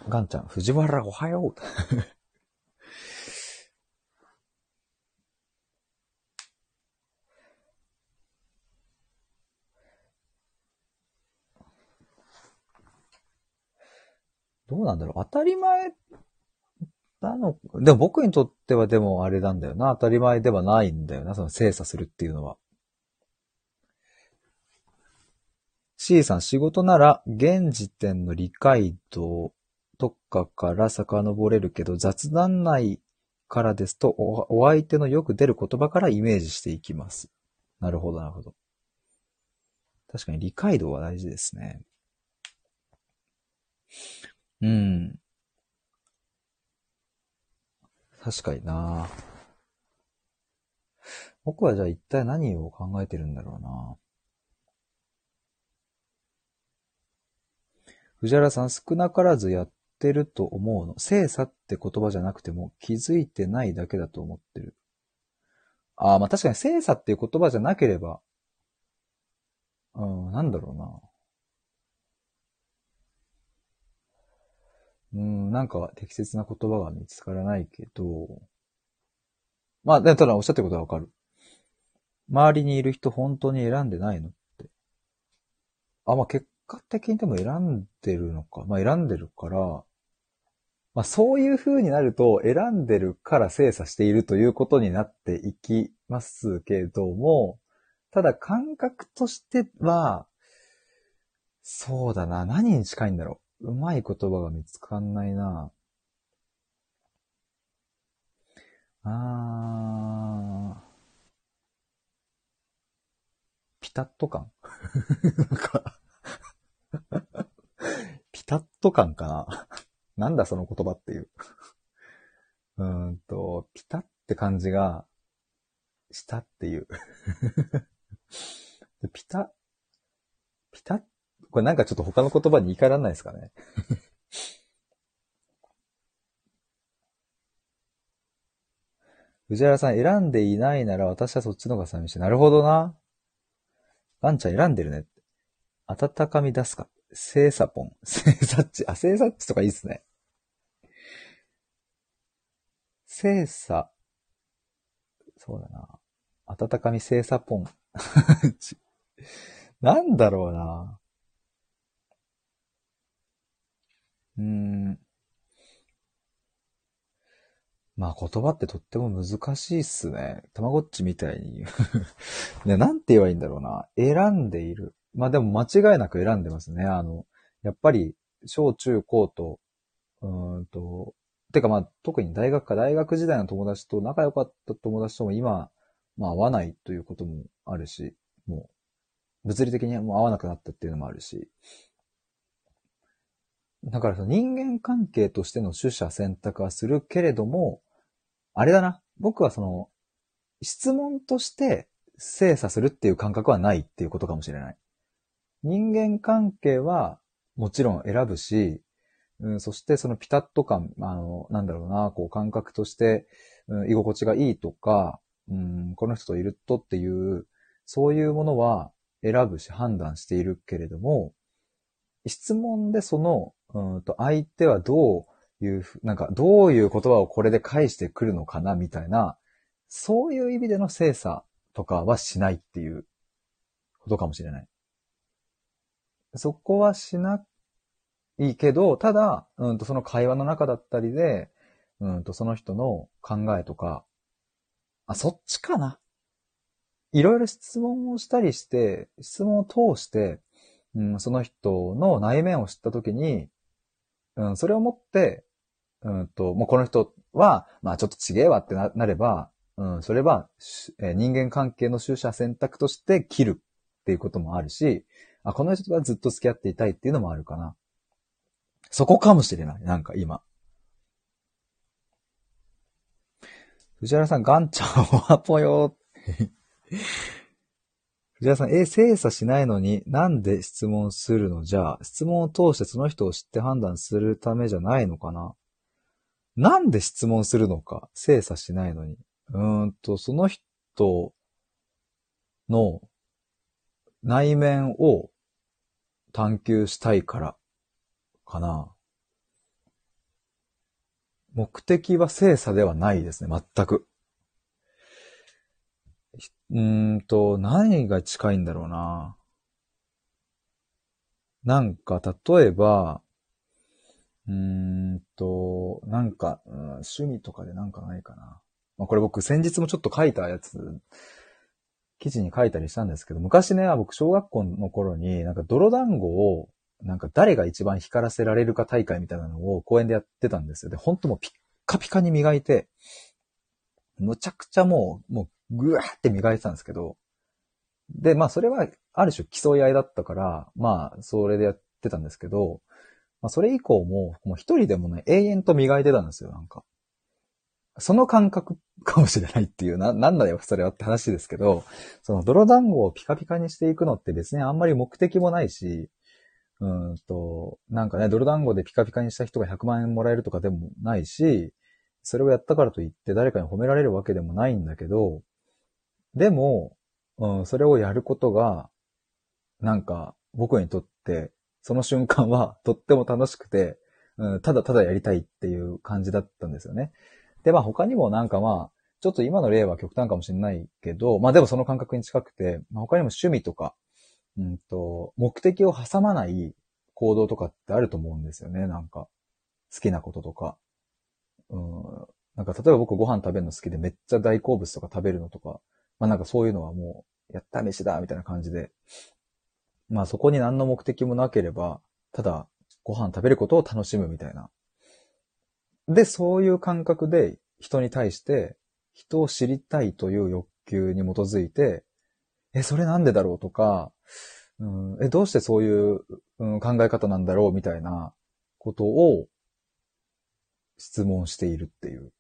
ガンちゃん、藤原おはよう。どうなんだろう当たり前なの、でも僕にとってはでもあれなんだよな。当たり前ではないんだよな。その精査するっていうのは。C さん、仕事なら現時点の理解度とかから遡れるけど、雑談内からですとお、お相手のよく出る言葉からイメージしていきます。なるほど、なるほど。確かに理解度は大事ですね。うん。確かにな僕はじゃあ一体何を考えてるんだろうな藤原さん、少なからずやってると思うの。精査って言葉じゃなくても気づいてないだけだと思ってる。ああ、まあ確かに精査っていう言葉じゃなければ、うん、なんだろうな。うん、なんか適切な言葉が見つからないけど、まあ、ただおっしゃってることはわかる。周りにいる人本当に選んでないのって。あ、まあ結果的にでも選んでるのか。まあ選んでるから、まあそういう風になると選んでるから精査しているということになっていきますけども、ただ感覚としては、そうだな。何に近いんだろうう。まい言葉が見つかんないな。あー。ピタッと感？なんかピタッと感かな？なんだその言葉っていううーんと、ピタって感じがしたっていうピタ、ピタこれなんかちょっと他の言葉に言い換えられないですかね？藤原さん、選んでいないなら私はそっちの方が寂しい。なるほどな。ワンちゃん選んでるね。温かみ出すか。精査ポン。精査っち。あ、精査っちとかいいっすね。精査。そうだな。温かみ精査ポン。なんだろうな。うん。まあ言葉ってとっても難しいっすね。たまごっちみたいに。ね、なんて言えばいいんだろうな。選んでいる。まあでも間違いなく選んでますね。あの、やっぱり、小中高と、うんと、てかまあ特に大学か大学時代の友達と仲良かった友達とも今、まあ会わないということもあるし、もう、物理的にもう会わなくなったっていうのもあるし。だからその人間関係としての取捨選択はするけれども、あれだな。僕はその、質問として精査するっていう感覚はないっていうことかもしれない。人間関係はもちろん選ぶし、うん、そしてそのピタッと感、あの、なんだろうな、こう感覚として、うん、居心地がいいとか、うん、この人といるとっていう、そういうものは選ぶし判断しているけれども、質問でその、うんと相手はどういう、なんかどういう言葉をこれで返してくるのかなみたいな、そういう意味での精査とかはしないっていうことかもしれない。そこはしないいけど、ただ、うんとその会話の中だったりで、うんとその人の考えとか、あ、そっちかな。いろいろ質問をしたりして、質問を通して、うん、その人の内面を知ったときに、うん、それをもって、うんと、もうこの人は、まあちょっと違えわってななれば、うん、それは、え、人間関係の取捨選択として切るっていうこともあるし、あ、この人とはずっと付き合っていたいっていうのもあるかな。そこかもしれない。なんか今。藤原さん、ガンちゃん、はぽよ。藤原さん、え、精査しないのになんで質問するの？じゃあ、質問を通してその人を知って判断するためじゃないのかな？なんで質問するのか精査しないのに。うーんと、その人の内面を探求したいからかな。目的は精査ではないですね、全く。うんと、何が近いんだろうな。なんか、例えば、うんと、なんか、うん、趣味とかでなんかないかな。まあ、これ僕先日もちょっと書いたやつ、記事に書いたりしたんですけど、昔ね、僕小学校の頃になんか泥団子をなんか誰が一番光らせられるか大会みたいなのを公園でやってたんですよ。で、ほんともうピッカピカに磨いて、むちゃくちゃもう、もうぐわーって磨いてたんですけど、で、まあそれはある種競い合いだったから、まあそれでやってたんですけど、まあそれ以降も、もう一人でもね、永遠と磨いてたんですよ、なんか。その感覚かもしれないっていう、な、なんだよ、それはって話ですけど、その泥団子をピカピカにしていくのって別にあんまり目的もないし、うんと、なんかね、泥団子でピカピカにした人が100万円もらえるとかでもないし、それをやったからといって誰かに褒められるわけでもないんだけど、でも、うん、それをやることが、なんか僕にとって、その瞬間は とっても楽しくて、うん、ただただやりたいっていう感じだったんですよね。で、まあ他にもなんかまあ、ちょっと今の例は極端かもしれないけど、まあでもその感覚に近くて、まあ、他にも趣味とか、うんと、目的を挟まない行動とかってあると思うんですよね、なんか。好きなこととか。うん。なんか例えば僕ご飯食べるの好きでめっちゃ大好物とか食べるのとか、まあなんかそういうのはもう、やった飯だみたいな感じで、まあそこに何の目的もなければ、ただご飯食べることを楽しむみたいな。で、そういう感覚で人に対して人を知りたいという欲求に基づいて、え、それなんでだろうとか、うん、え、どうしてそういう、うん、考え方なんだろうみたいなことを質問しているっていう。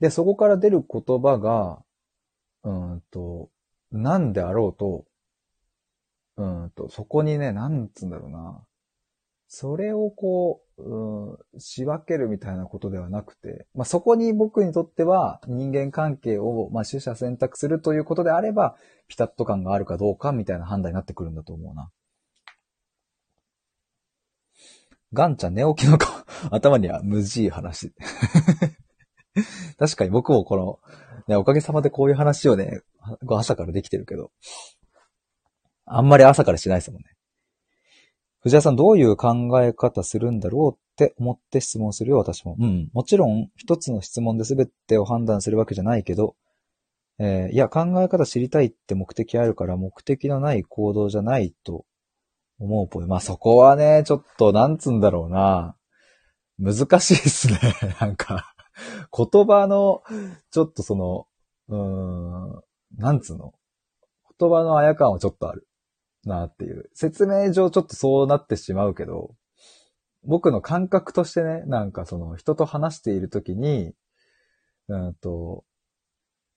で、そこから出る言葉が、うんと、なんであろうと、うんと、そこにね、なんつうんだろうな。それをこう、うん、仕分けるみたいなことではなくて、まあ、そこに僕にとっては人間関係を、まあ、取捨選択するということであれば、ピタッと感があるかどうかみたいな判断になってくるんだと思うな。ガンちゃん寝起きの顔頭には無事い話。確かに僕もこの、ね、おかげさまでこういう話をね、朝からできてるけど、あんまり朝からしないですもんね。藤原さんどういう考え方するんだろうって思って質問するよ、私も。うん。もちろん、一つの質問で全てを判断するわけじゃないけど、えー、いや、考え方知りたいって目的あるから、目的のない行動じゃないと思うぽい。まあ、そこはね、ちょっと、なんつうんだろうな。難しいっすね。なんか、言葉の、ちょっとその、うーん、なんつうの？言葉のあや感はちょっとある。なっていう。説明上ちょっとそうなってしまうけど、僕の感覚としてね、なんかその人と話しているときに、うんと、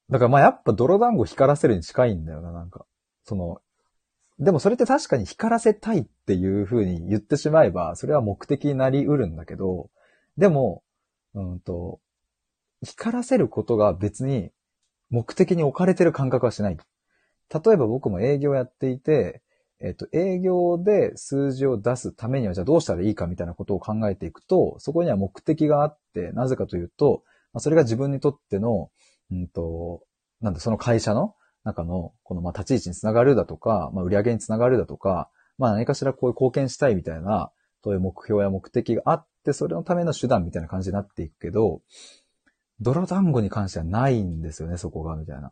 だからまあやっぱ泥団子光らせるに近いんだよな、なんか。その、でもそれって確かに光らせたいっていう風に言ってしまえば、それは目的になり得るんだけど、でも、うんと、光らせることが別に目的に置かれてる感覚はしない。例えば僕も営業やっていて、えっと、営業で数字を出すためには、じゃあどうしたらいいかみたいなことを考えていくと、そこには目的があって、なぜかというと、まあ、それが自分にとっての、うんと、なんだ、その会社の中の、この、ま、立ち位置につながるだとか、まあ、売り上げにつながるだとか、まあ、何かしらこういう貢献したいみたいな、そういう目標や目的があって、それのための手段みたいな感じになっていくけど、泥団子に関してはないんですよね、そこが、みたいな。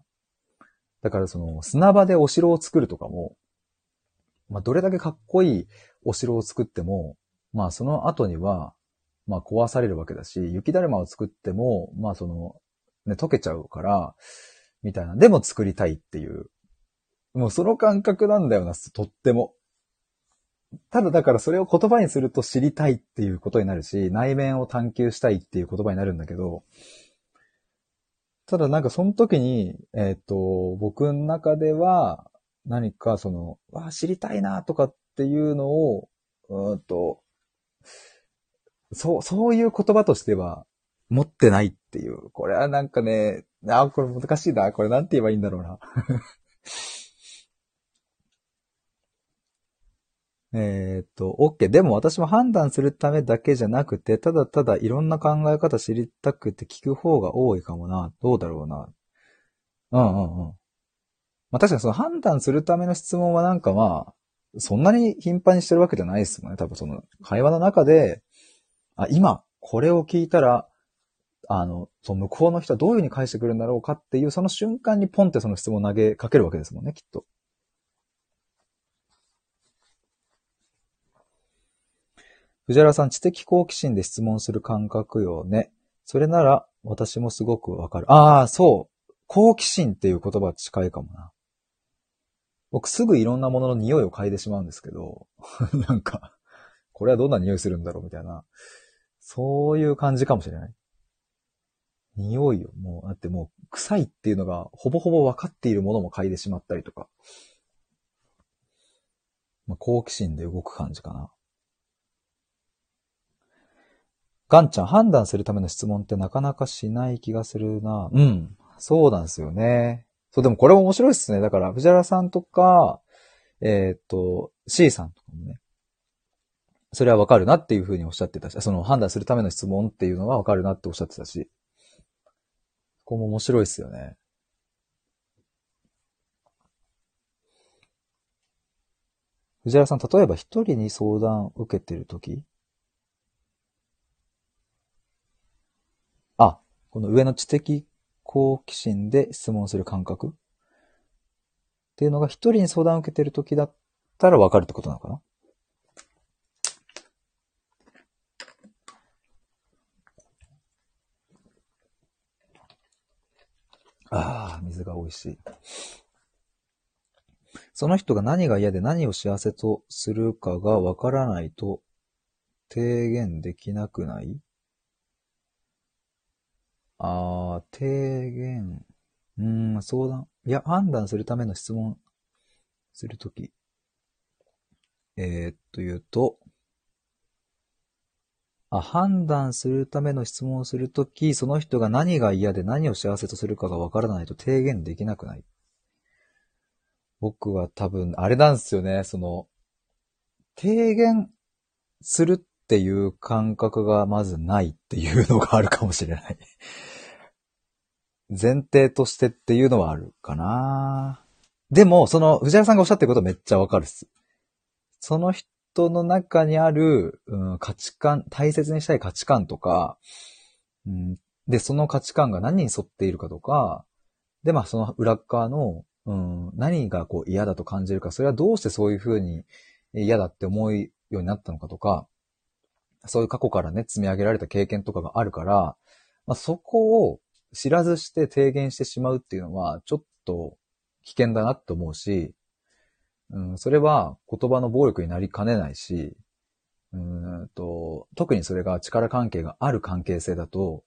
だからその、砂場でお城を作るとかも、まあ、どれだけかっこいいお城を作っても、まあ、その後には、まあ、壊されるわけだし、雪だるまを作っても、まあ、その、ね、溶けちゃうから、みたいな。でも作りたいっていう。もうその感覚なんだよな、とっても。ただだからそれを言葉にすると知りたいっていうことになるし、内面を探求したいっていう言葉になるんだけど、ただなんかその時に、えっ、ー、と、僕の中では、何かその、わあ、知りたいなとかっていうのを、うんと、そう、そういう言葉としては持ってないっていう。これはなんかね、あ、これ難しいな。これなんて言えばいいんだろうな。えっと、OK。でも私も判断するためだけじゃなくて、ただただいろんな考え方知りたくて聞く方が多いかもな。どうだろうな。うんうんうん。まあ確かにその判断するための質問はなんかまあ、そんなに頻繁にしてるわけじゃないですもんね。多分その会話の中で、あ、今、これを聞いたら、あの、その向こうの人はどういうふうに返してくるんだろうかっていう、その瞬間にポンってその質問を投げかけるわけですもんね、きっと。藤原さん、知的好奇心で質問する感覚よね。それなら、私もすごくわかる。ああ、そう。好奇心っていう言葉近いかもな。僕すぐいろんなものの匂いを嗅いでしまうんですけど、なんか、これはどんな匂いするんだろうみたいな、そういう感じかもしれない。匂いよ。もう、だってもう、臭いっていうのが、ほぼほぼ分かっているものも嗅いでしまったりとか。まあ、好奇心で動く感じかな。ガンちゃん、判断するための質問ってなかなかしない気がするな。うん。そうなんですよね。そう、でもこれも面白いっすね。だから、藤原さんとか、えー、っと、C さんとかもね。それはわかるなっていうふうにおっしゃってたし、その判断するための質問っていうのはわかるなっておっしゃってたし。ここも面白いっすよね。藤原さん、例えば一人に相談を受けてるときあ、この上の知的好奇心で質問する感覚っていうのが一人に相談を受けてるときだったらわかるってことなのかな？ああ、水が美味しい。その人が何が嫌で何を幸せとするかがわからないと提言できなくない？ああ、提言。うん、相談。いや、判断するための質問するとき。えー、っと言うと、あ、判断するための質問をするとき、その人が何が嫌で何を幸せとするかがわからないと提言できなくない。僕は多分、あれなんですよね、その、提言するっていう感覚がまずないっていうのがあるかもしれない。前提としてっていうのはあるかな。でも、その、藤原さんがおっしゃってることめっちゃわかるっす。その人の中にある、うん、価値観、大切にしたい価値観とか、うん、で、その価値観が何に沿っているかとか、で、まあその裏側の、うん、何がこう嫌だと感じるか、それはどうしてそういうふうに嫌だって思うようになったのかとか、そういう過去からね、積み上げられた経験とかがあるから、まあ、そこを知らずして提言してしまうっていうのは、ちょっと危険だなって思うし、うん、それは言葉の暴力になりかねないし、うんと、特にそれが力関係がある関係性だと、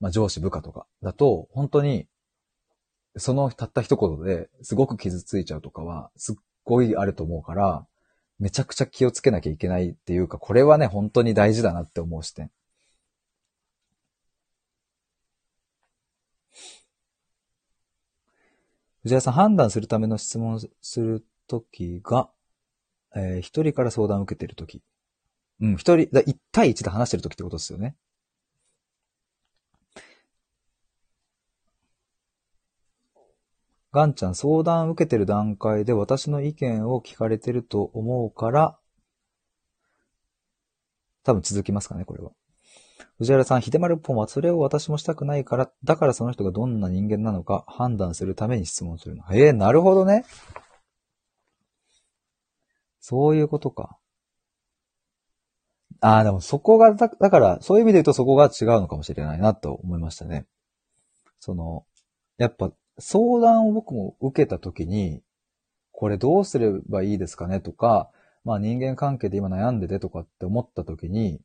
まあ、上司部下とかだと、本当に、そのたった一言ですごく傷ついちゃうとかは、すっごいあると思うから、めちゃくちゃ気をつけなきゃいけないっていうか、これはね、本当に大事だなって思う視点。藤原さん、判断するための質問するときが、えー、一人から相談を受けてるとき。うん、一人、だ一対一で話してるときってことですよね。ガンちゃん、相談受けてる段階で私の意見を聞かれてると思うから、多分続きますかね、これは。藤原さん、秀丸っぽもそれを私もしたくないから、だからその人がどんな人間なのか判断するために質問するの。ええー、なるほどね。そういうことか。ああ、でもそこが、だだから、そういう意味で言うとそこが違うのかもしれないなと思いましたね。その、やっぱ、相談を僕も受けたときに、これどうすればいいですかねとか、まあ人間関係で今悩んでてとかって思ったときに、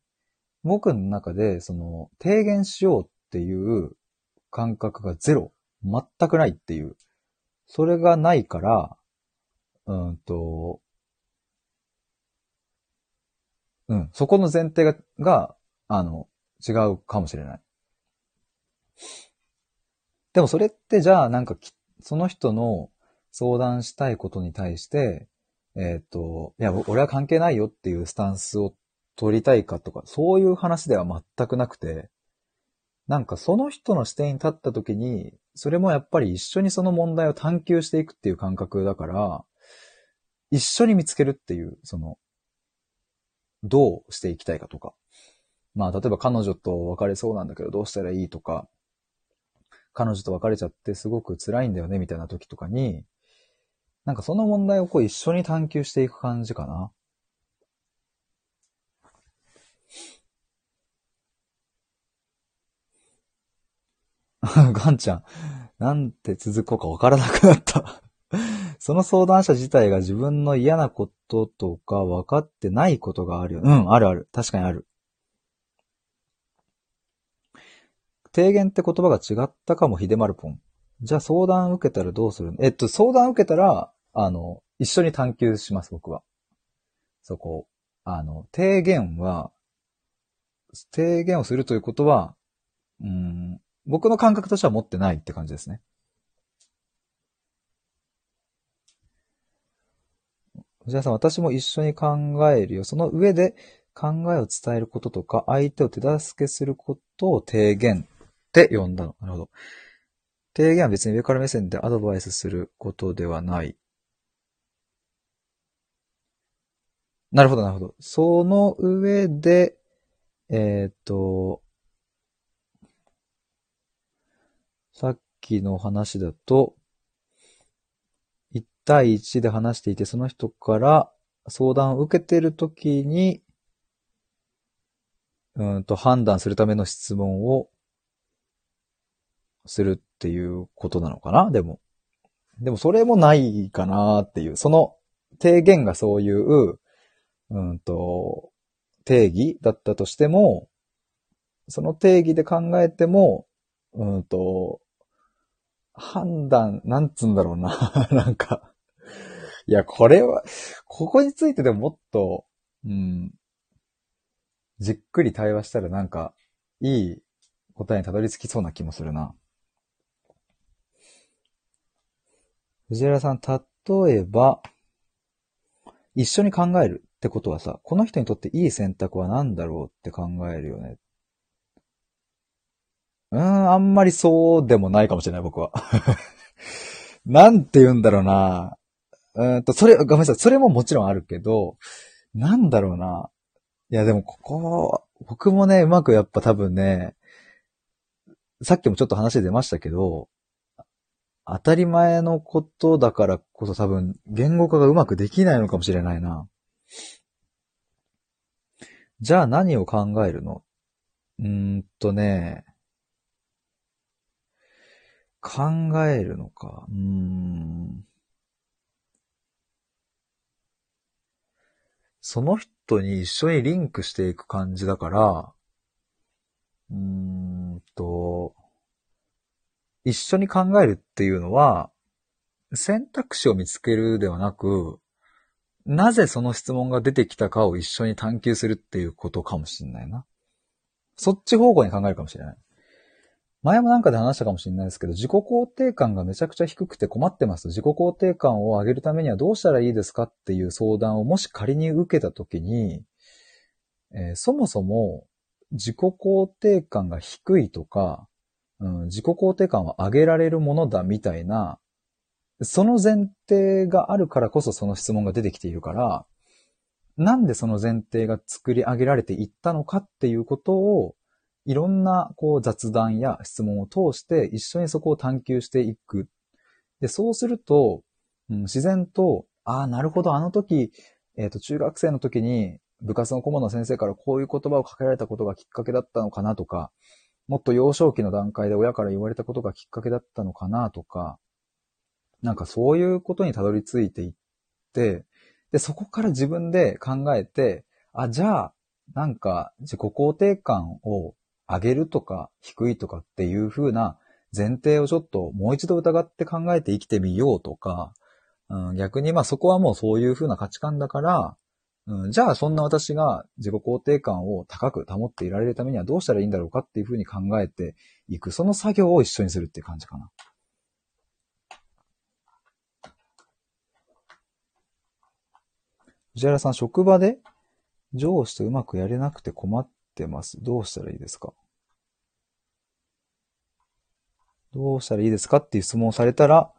僕の中で、その、提言しようっていう感覚がゼロ。全くないっていう。それがないから、うんと、うん。そこの前提が、が、あの、違うかもしれない。でもそれってじゃあなんかその人の相談したいことに対して、えっ、ー、と、いや、俺は関係ないよっていうスタンスを取りたいかとか、そういう話では全くなくて、なんかその人の視点に立った時に、それもやっぱり一緒にその問題を探求していくっていう感覚だから、一緒に見つけるっていう、その、どうしていきたいかとか。まあ、例えば彼女と別れそうなんだけどどうしたらいいとか、彼女と別れちゃってすごく辛いんだよねみたいな時とかに、なんかその問題をこう一緒に探求していく感じかな。ガンちゃん、なんて続こうかわからなくなった その相談者自体が自分の嫌なこととか分かってないことがあるよ。うん、あるある。確かにある。提言って言葉が違ったかも、ひでまるぽん。じゃあ相談受けたらどうする？えっと、相談受けたら、あの、一緒に探求します、僕は。そこ。あの、提言は、提言をするということは、うん、僕の感覚としては持ってないって感じですね。藤原さ、私も一緒に考えるよ。その上で考えを伝えることとか、相手を手助けすることを提言って呼んだの。なるほど。提言は別に上から目線でアドバイスすることではない。なるほど、なるほど。その上で、えっ、ー、と、さっきの話だと、1対1で話していて、その人から相談を受けているときに、うんと判断するための質問をするっていうことなのかな？でも。でもそれもないかなっていう。その提言がそういう、うんと、定義だったとしても、その定義で考えても、うんと、判断、なんつうんだろうな。なんか、いや、これは、ここについてでももっと、うん、じっくり対話したらなんか、いい答えにたどり着きそうな気もするな。藤原さん、例えば、一緒に考えるってことはさ、この人にとっていい選択は何だろうって考えるよね。うーん、あんまりそうでもないかもしれない、僕は。なんて言うんだろうな。うんと、それ、ごめんなさい。それももちろんあるけど、なんだろうな。いや、でもここ、僕もね、うまくやっぱ多分ね、さっきもちょっと話出ましたけど、当たり前のことだからこそ多分言語化がうまくできないのかもしれないな。じゃあ何を考えるの？うーんとね、考えるのか。うーん。その人に一緒にリンクしていく感じだから、うーんと、一緒に考えるっていうのは、選択肢を見つけるではなく、なぜその質問が出てきたかを一緒に探求するっていうことかもしれないな。そっち方向に考えるかもしれない。前もなんかで話したかもしれないですけど、自己肯定感がめちゃくちゃ低くて困ってます。自己肯定感を上げるためにはどうしたらいいですかっていう相談をもし仮に受けたときに、えー、そもそも自己肯定感が低いとか、うん、自己肯定感は上げられるものだみたいな、その前提があるからこそその質問が出てきているから、なんでその前提が作り上げられていったのかっていうことを、いろんなこう雑談や質問を通して一緒にそこを探求していく。で、そうすると、うん、自然と、ああ、なるほど、あの時、えっ、ー、と、中学生の時に部活の顧問の先生からこういう言葉をかけられたことがきっかけだったのかなとか、もっと幼少期の段階で親から言われたことがきっかけだったのかなとか、なんかそういうことにたどり着いていって、で、そこから自分で考えて、あ、じゃあ、なんか自己肯定感を上げるとか低いとかっていう風な前提をちょっともう一度疑って考えて生きてみようとか、うん、逆にまあそこはもうそういう風な価値観だから、うん、じゃあそんな私が自己肯定感を高く保っていられるためにはどうしたらいいんだろうかっていう風に考えていく。その作業を一緒にするっていう感じかな。藤原さん、職場で上司とうまくやれなくて困ってます。どうしたらいいですか？どうしたらいいですかっていう質問をされたら、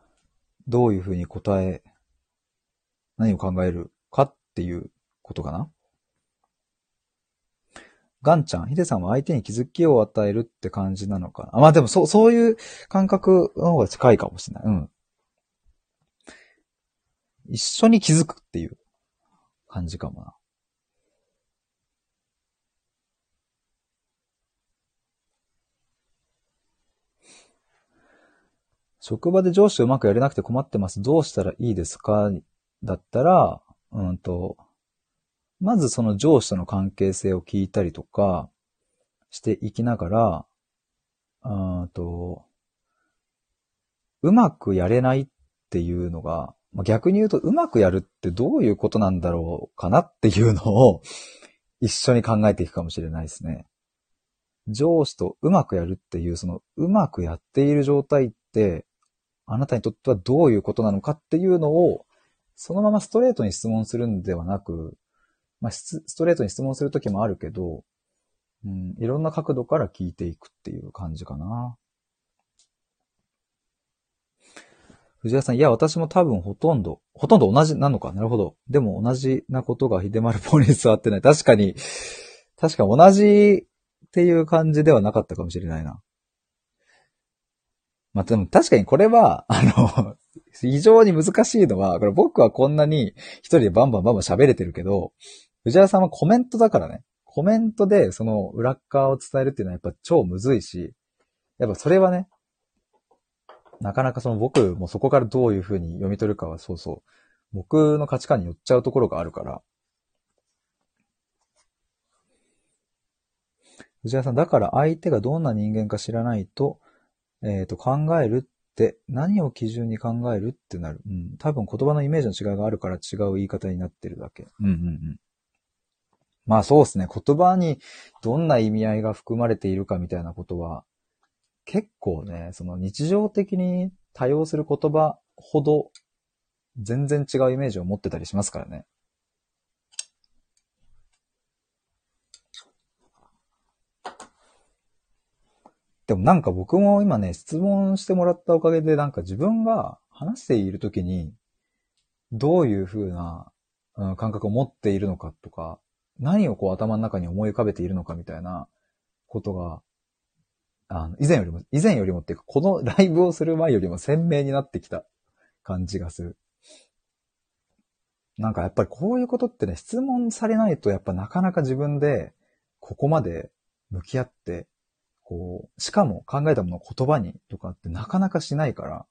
どういうふうに答え、何を考えるかっていうことかな？ガンちゃん、ヒデさんは相手に気づきを与えるって感じなのかな？あ、まあでもそう、そういう感覚の方が近いかもしれない。うん。一緒に気づくっていう感じかもな。職場で上司うまくやれなくて困ってます。どうしたらいいですか？だったら、うんと、まずその上司との関係性を聞いたりとかしていきながら、うんと、うまくやれないっていうのが、ま、逆に言うとうまくやるってどういうことなんだろうかなっていうのを 一緒に考えていくかもしれないですね。上司とうまくやるっていう、そのうまくやっている状態って、あなたにとってはどういうことなのかっていうのを、そのままストレートに質問するんではなく、まあ、ストレートに質問するときもあるけど、うん、いろんな角度から聞いていくっていう感じかな。藤原さん、いや、私も多分ほとんど、ほとんど同じなのか。なるほど。でも同じなことが秀丸ポリスはあってない。確かに、確か同じっていう感じではなかったかもしれないな。まあ、でも確かにこれは、あの、非常に難しいのは、これ僕はこんなに一人でバンバンバンバン喋れてるけど、藤原さんはコメントだからね。コメントでその裏側を伝えるっていうのはやっぱ超むずいし、やっぱそれはね、なかなかその僕もそこからどういうふうに読み取るかはそうそう、僕の価値観に寄っちゃうところがあるから。藤原さん、だから相手がどんな人間か知らないと、えっ、ー、と、考えるって何を基準に考えるってなる。うん。多分言葉のイメージの違いがあるから違う言い方になってるだけ。うんうんうん。まあそうですね。言葉にどんな意味合いが含まれているかみたいなことは、結構ね、その日常的に多用する言葉ほど全然違うイメージを持ってたりしますからね。でもなんか僕も今ね、質問してもらったおかげでなんか自分が話しているときに、どういう風な、うん、感覚を持っているのかとか、何をこう頭の中に思い浮かべているのかみたいなことがあの、以前よりも、以前よりもっていうか、この ライブをする前よりも鮮明になってきた感じがする。なんかやっぱりこういうことってね、質問されないとやっぱなかなか自分でここまで向き合って、こう、しかも考えたものを言葉にとかってなかなかしないから、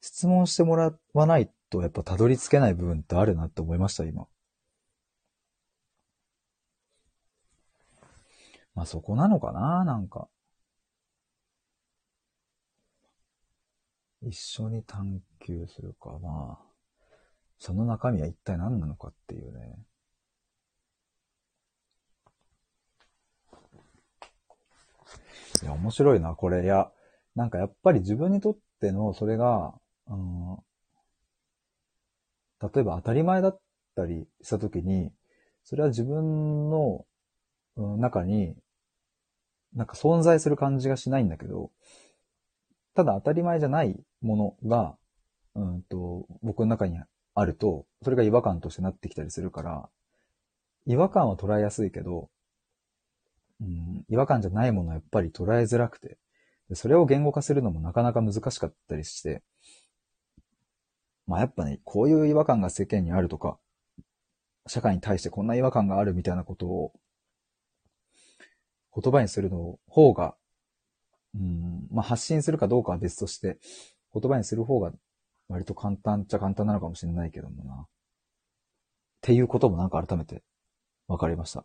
質問してもらわないとやっぱたどり着けない部分ってあるなって思いました、今。まあそこなのかな、なんか。一緒に探求するか、まあ、その中身は一体何なのかっていうね。いや、面白いな、これ。いや、なんかやっぱり自分にとっての、それが、うん、例えば当たり前だったりしたときに、それは自分の、中に、なんか存在する感じがしないんだけど、ただ当たり前じゃないものが、うんと、僕の中にあると、それが違和感としてなってきたりするから、違和感は捉えやすいけど、うん、違和感じゃないものはやっぱり捉えづらくて、それを言語化するのもなかなか難しかったりして、まあやっぱね、こういう違和感が世間にあるとか、社会に対してこんな違和感があるみたいなことを言葉にするの方がうん、まあ、発信するかどうかは別として、言葉にする方が割と簡単っちゃ簡単なのかもしれないけどもな。っていうこともなんか改めて分かりました。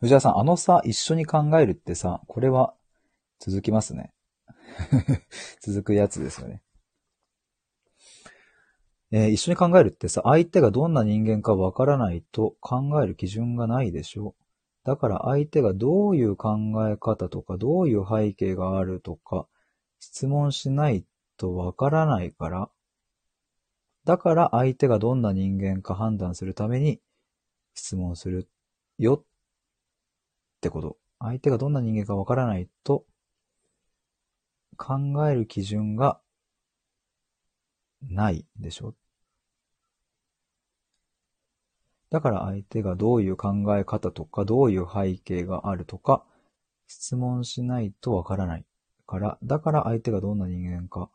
藤原さん、あのさ、一緒に考えるってさ、これは続きますね。続くやつですよね。えー、一緒に考えるってさ、相手がどんな人間かわからないと考える基準がないでしょだから相手がどういう考え方とか、どういう背景があるとか、質問しないとわからないから、だから相手がどんな人間か判断するために質問するよってこと。相手がどんな人間かわからないと考える基準がないでしょだから相手がどういう考え方とか、どういう背景があるとか、質問しないとわからないから、だから相手がどんな人間か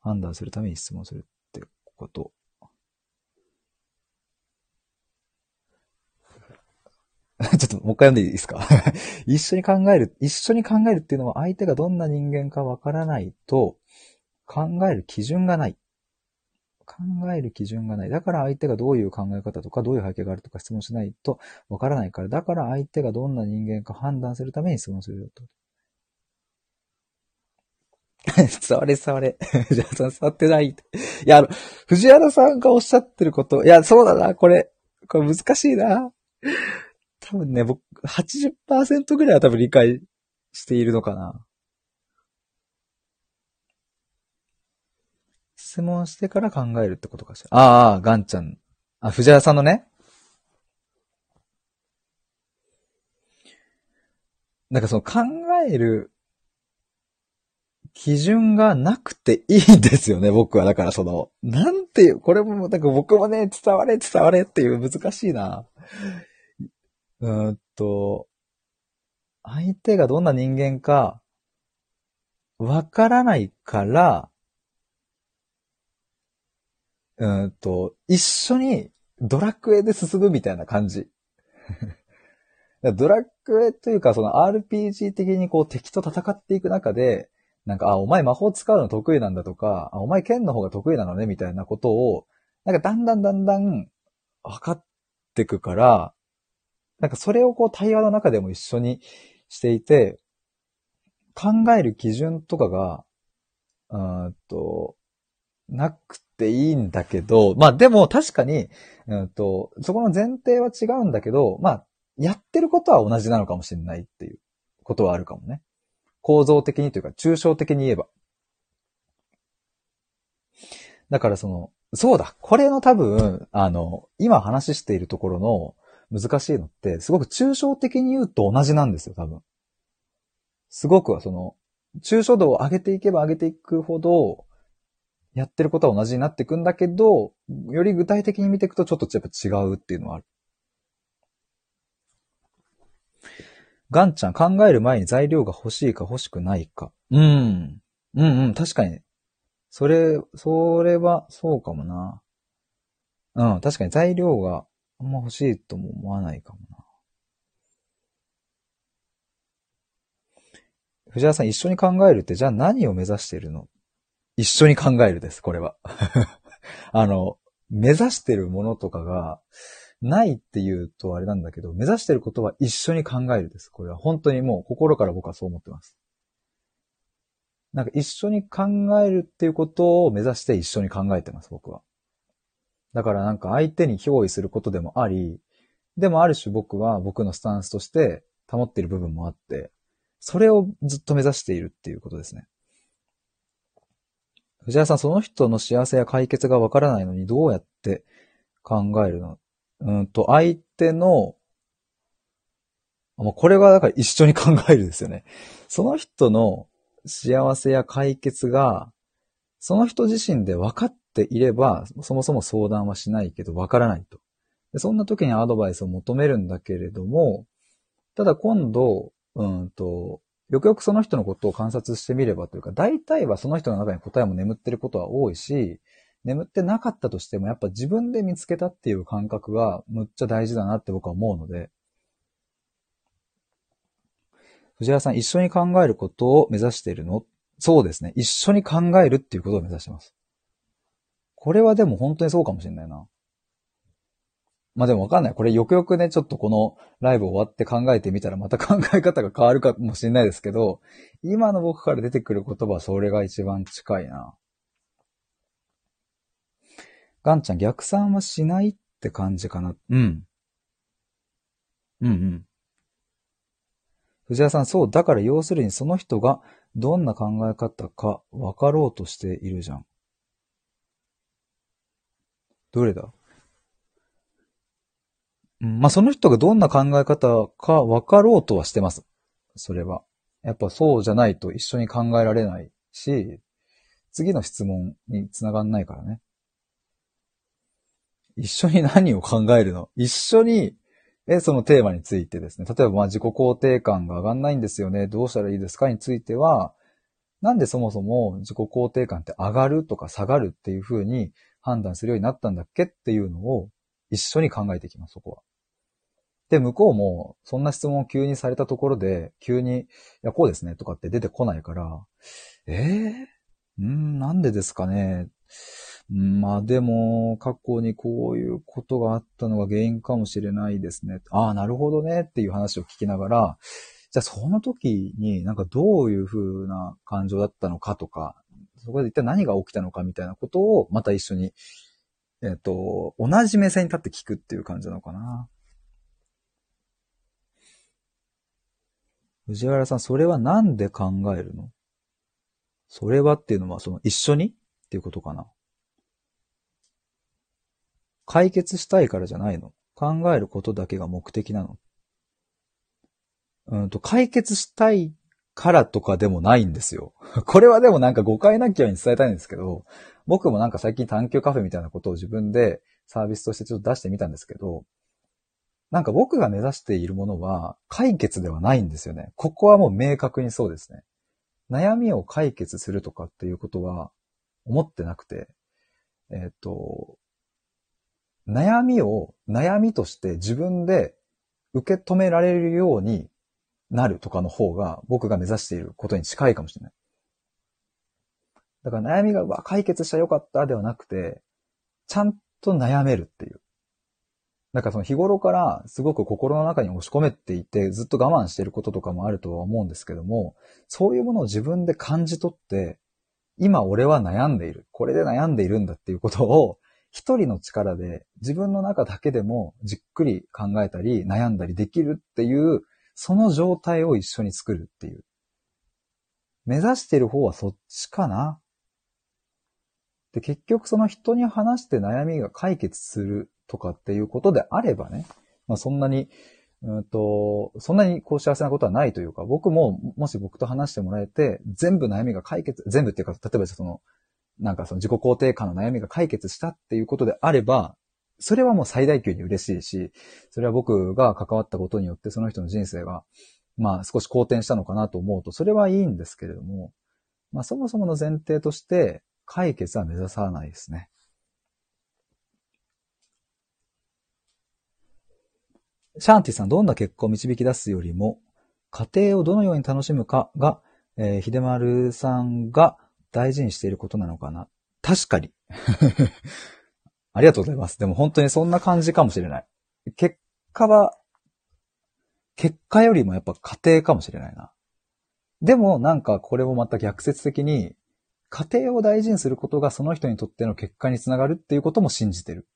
判断するために質問するってこと。ちょっともう一回読んでいいですか？一緒に考える、一緒に考えるっていうのは相手がどんな人間かわからないと考える基準がない。考える基準がない。だから相手がどういう考え方とか、どういう背景があるとか質問しないとわからないから。だから相手がどんな人間か判断するために質問するよと。伝われ伝われ。藤原さん伝わってない。いや、あの、藤原さんがおっしゃってること、いや、そうだな、これ、これ難しいな。多分ね、僕、80%ぐらいは多分理解しているのかな。質問してから考えるってことかしら。ああ、ガンちゃん。あ、藤原さんのね。なんかその考える基準がなくていいんですよね、僕は。だからその、なんていう、これも、なんか僕もね、伝われ伝われっていう難しいな。うーんと、相手がどんな人間か、わからないから、うんと、一緒にドラクエで進むみたいな感じ。ドラクエというか、その RPG 的にこう敵と戦っていく中で、なんか、あ、お前魔法使うの得意なんだとか、あ、お前剣の方が得意なのね、みたいなことを、なんかだんだんだんだん分かってくから、なんかそれをこう対話の中でも一緒にしていて、考える基準とかが、うんと、なくていいんだけど、まあでも確かに、うんと、そこの前提は違うんだけど、まあ、やってることは同じなのかもしれないっていうことはあるかもね。構造的にというか、抽象的に言えば。だからその、そうだ、これの多分、あの、今話しているところの難しいのって、すごく抽象的に言うと同じなんですよ、多分。すごくその、抽象度を上げていけば上げていくほど、やってることは同じになっていくんだけど、より具体的に見ていくとちょっとやっぱ違うっていうのはある。ガンちゃん考える前に材料が欲しいか欲しくないか。うん。うんうん、確かに。それ、それは、そうかもな。うん、確かに材料があんま欲しいとも思わないかもな。藤原さん、一緒に考えるって、じゃあ何を目指してるの？一緒に考えるです、これは。あの、目指してるものとかが、ないっていうとあれなんだけど、目指してることは一緒に考えるです。これは本当にもう心から僕はそう思ってます。なんか一緒に考えるっていうことを目指して一緒に考えてます、僕は。だからなんか相手に憑依することでもあり、でもある種僕は僕のスタンスとして保っている部分もあって、それをずっと目指しているっていうことですね。藤原さん、その人の幸せや解決がわからないのにどうやって考えるの？うんと、相手の、もうこれがだから一緒に考えるですよね。その人の幸せや解決が、その人自身で分かっていれば、そもそも相談はしないけど分からないと。でそんな時にアドバイスを求めるんだけれども、ただ今度、うんと、よくよくその人のことを観察してみればというか、大体はその人の中に答えも眠ってることは多いし、眠ってなかったとしても、やっぱ自分で見つけたっていう感覚がむっちゃ大事だなって僕は思うので、藤原さん、一緒に考えることを目指しているの？そうですね。一緒に考えるっていうことを目指してます。これはでも本当にそうかもしれないな。まあでもわかんない。これよくよくね、ちょっとこのライブ終わって考えてみたらまた考え方が変わるかもしれないですけど、今の僕から出てくる言葉はそれが一番近いな。ガンちゃん逆算はしないって感じかな。うん。うんうん。藤原さん、そう、だから要するにその人がどんな考え方か分かろうとしているじゃん。どれだ？うん、まあ、その人がどんな考え方か分かろうとはしてます。それは。やっぱそうじゃないと一緒に考えられないし、次の質問につながんないからね。一緒に何を考えるの？一緒に、え、そのテーマについてですね。例えば、ま、自己肯定感が上がんないんですよね。どうしたらいいですかについては、なんでそもそも自己肯定感って上がるとか下がるっていう風に判断するようになったんだっけっていうのを一緒に考えていきます、そこは。で、向こうも、そんな質問を急にされたところで、急に、いや、こうですね、とかって出てこないから、えー、ん、なんでですかね？まあでも、過去にこういうことがあったのが原因かもしれないですね。ああ、なるほどねっていう話を聞きながら、じゃあその時になんかどういう風な感情だったのかとか、そこで一体何が起きたのかみたいなことをまた一緒に、えっ、と、同じ目線に立って聞くっていう感じなのかな。藤原さん、それはなんで考えるの？それはっていうのは、その一緒にっていうことかな。解決したいからじゃないの？考えることだけが目的なの？うんと、解決したいからとかでもないんですよ。これはでもなんか誤解なきように伝えたいんですけど、僕もなんか最近探求カフェみたいなことを自分でサービスとしてちょっと出してみたんですけど、なんか僕が目指しているものは解決ではないんですよね。ここはもう明確にそうですね。悩みを解決するとかっていうことは思ってなくて、えっ、と、悩みを悩みとして自分で受け止められるようになるとかの方が僕が目指していることに近いかもしれない。だから悩みが、うわ、解決したよかったではなくて、ちゃんと悩めるっていう。だからその日頃からすごく心の中に押し込めていて、ずっと我慢していることとかもあるとは思うんですけども、そういうものを自分で感じ取って、今俺は悩んでいる。これで悩んでいるんだっていうことを、一人の力で自分の中だけでもじっくり考えたり悩んだりできるっていう、その状態を一緒に作るっていう。目指してる方はそっちかな。で、結局その人に話して悩みが解決するとかっていうことであればね、まあそんなに、うんと、そんなにこう幸せなことはないというか、僕も、もし僕と話してもらえて、全部悩みが解決、全部っていうか、例えばその、なんかその自己肯定感の悩みが解決したっていうことであれば、それはもう最大級に嬉しいし、それは僕が関わったことによってその人の人生が、まあ少し好転したのかなと思うと、それはいいんですけれども、まあそもそもの前提として、解決は目指さないですね。シャンティさん、どんな結果を導き出すよりも、家庭をどのように楽しむかが、えー、秀丸さんが大事にしていることなのかな。確かに。ありがとうございます。でも本当にそんな感じかもしれない。結果は、結果よりもやっぱ家庭かもしれないな。でもなんかこれもまた逆説的に、家庭を大事にすることがその人にとっての結果につながるっていうことも信じてる。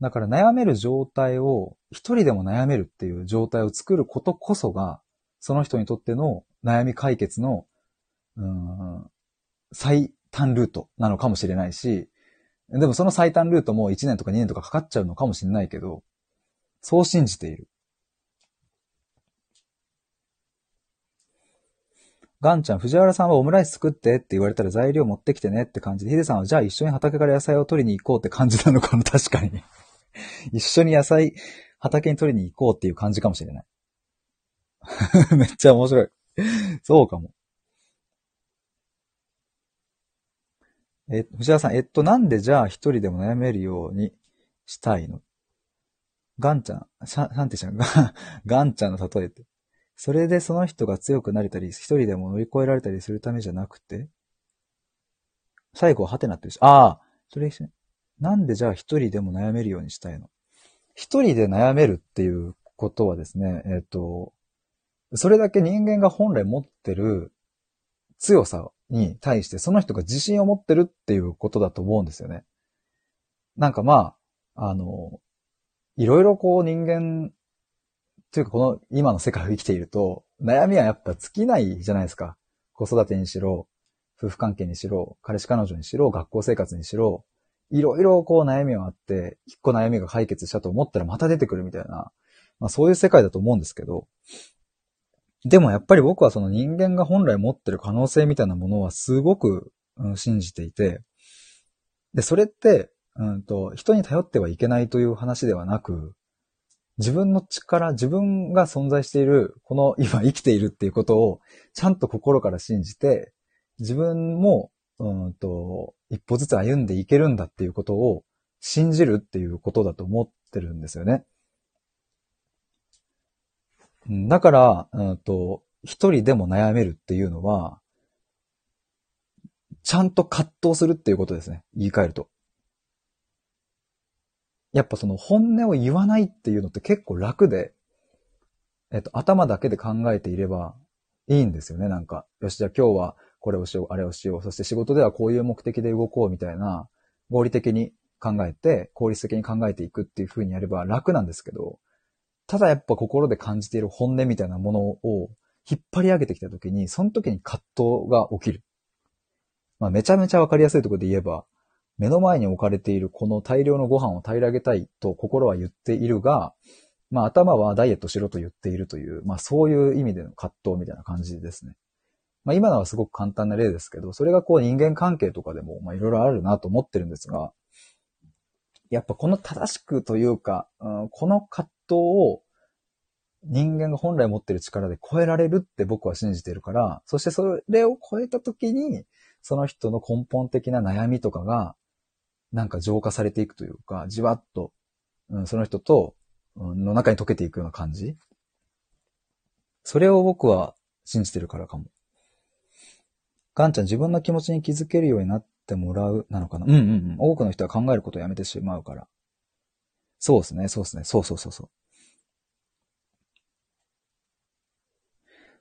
だから悩める状態を、一人でも悩めるっていう状態を作ることこそが、その人にとっての悩み解決の、うん、最短ルートなのかもしれないし、でもその最短ルートも1年とか2年とかかかっちゃうのかもしれないけど、そう信じている。ガンちゃん、藤原さんはオムライス作ってって言われたら材料持ってきてねって感じで、ヒデさんはじゃあ一緒に畑から野菜を取りに行こうって感じなのかも、確かに。一緒に野菜、畑に取りに行こうっていう感じかもしれない。めっちゃ面白い。そうかも。え、藤原さん、えっと、なんでじゃあ一人でも悩めるようにしたいの？ガンちゃん、シャンティちゃんが ガンちゃんの例えって。それでその人が強くなれたり、一人でも乗り越えられたりするためじゃなくて、最後はハテナってるし、ああ、それ一緒に。なんでじゃあ一人でも悩めるようにしたいの？一人で悩めるっていうことはですね、えっ、と、それだけ人間が本来持ってる強さに対してその人が自信を持ってるっていうことだと思うんですよね。なんかまあ、あの、いろいろこう人間というかこの今の世界を生きていると、悩みはやっぱ尽きないじゃないですか。子育てにしろ、夫婦関係にしろ、彼氏彼女にしろ、学校生活にしろ、いろいろこう悩みはあって、一個悩みが解決したと思ったらまた出てくるみたいな、まあそういう世界だと思うんですけど、でもやっぱり僕はその人間が本来持ってる可能性みたいなものはすごく、うん、信じていて、で、それって、うんと、人に頼ってはいけないという話ではなく、自分の力、自分が存在している、この今生きているっていうことを、ちゃんと心から信じて、自分も、うんと、一歩ずつ歩んでいけるんだっていうことを信じるっていうことだと思ってるんですよね。だから、うんと、一人でも悩めるっていうのは、ちゃんと葛藤するっていうことですね。言い換えると。やっぱその本音を言わないっていうのって結構楽で、えっと、頭だけで考えていればいいんですよね、なんか。よし、じゃあ今日はこれをしよう、あれをしよう。そして仕事ではこういう目的で動こうみたいな、合理的に考えて、効率的に考えていくっていう風にやれば楽なんですけど、ただやっぱ心で感じている本音みたいなものを引っ張り上げてきた時に、その時に葛藤が起きる。まあめちゃめちゃわかりやすいところで言えば、目の前に置かれているこの大量のご飯を平らげたいと心は言っているが、まあ頭はダイエットしろと言っているという、まあそういう意味での葛藤みたいな感じですね。まあ今のはすごく簡単な例ですけど、それがこう人間関係とかでもまあいろいろあるなと思ってるんですが、やっぱこの正しくというか、うん、この葛藤を人間が本来持ってる力で超えられるって僕は信じてるから、そしてそれを超えた時に、その人の根本的な悩みとかが、なんか浄化されていくというか、じわっと、うん、その人と、うん、の中に溶けていくような感じ。それを僕は信じてるからかも。ガンちゃん自分の気持ちに気づけるようになってもらうなのかな？うんうんうん。多くの人は考えることをやめてしまうから。そうですね、そうですね。そうそうそうそう。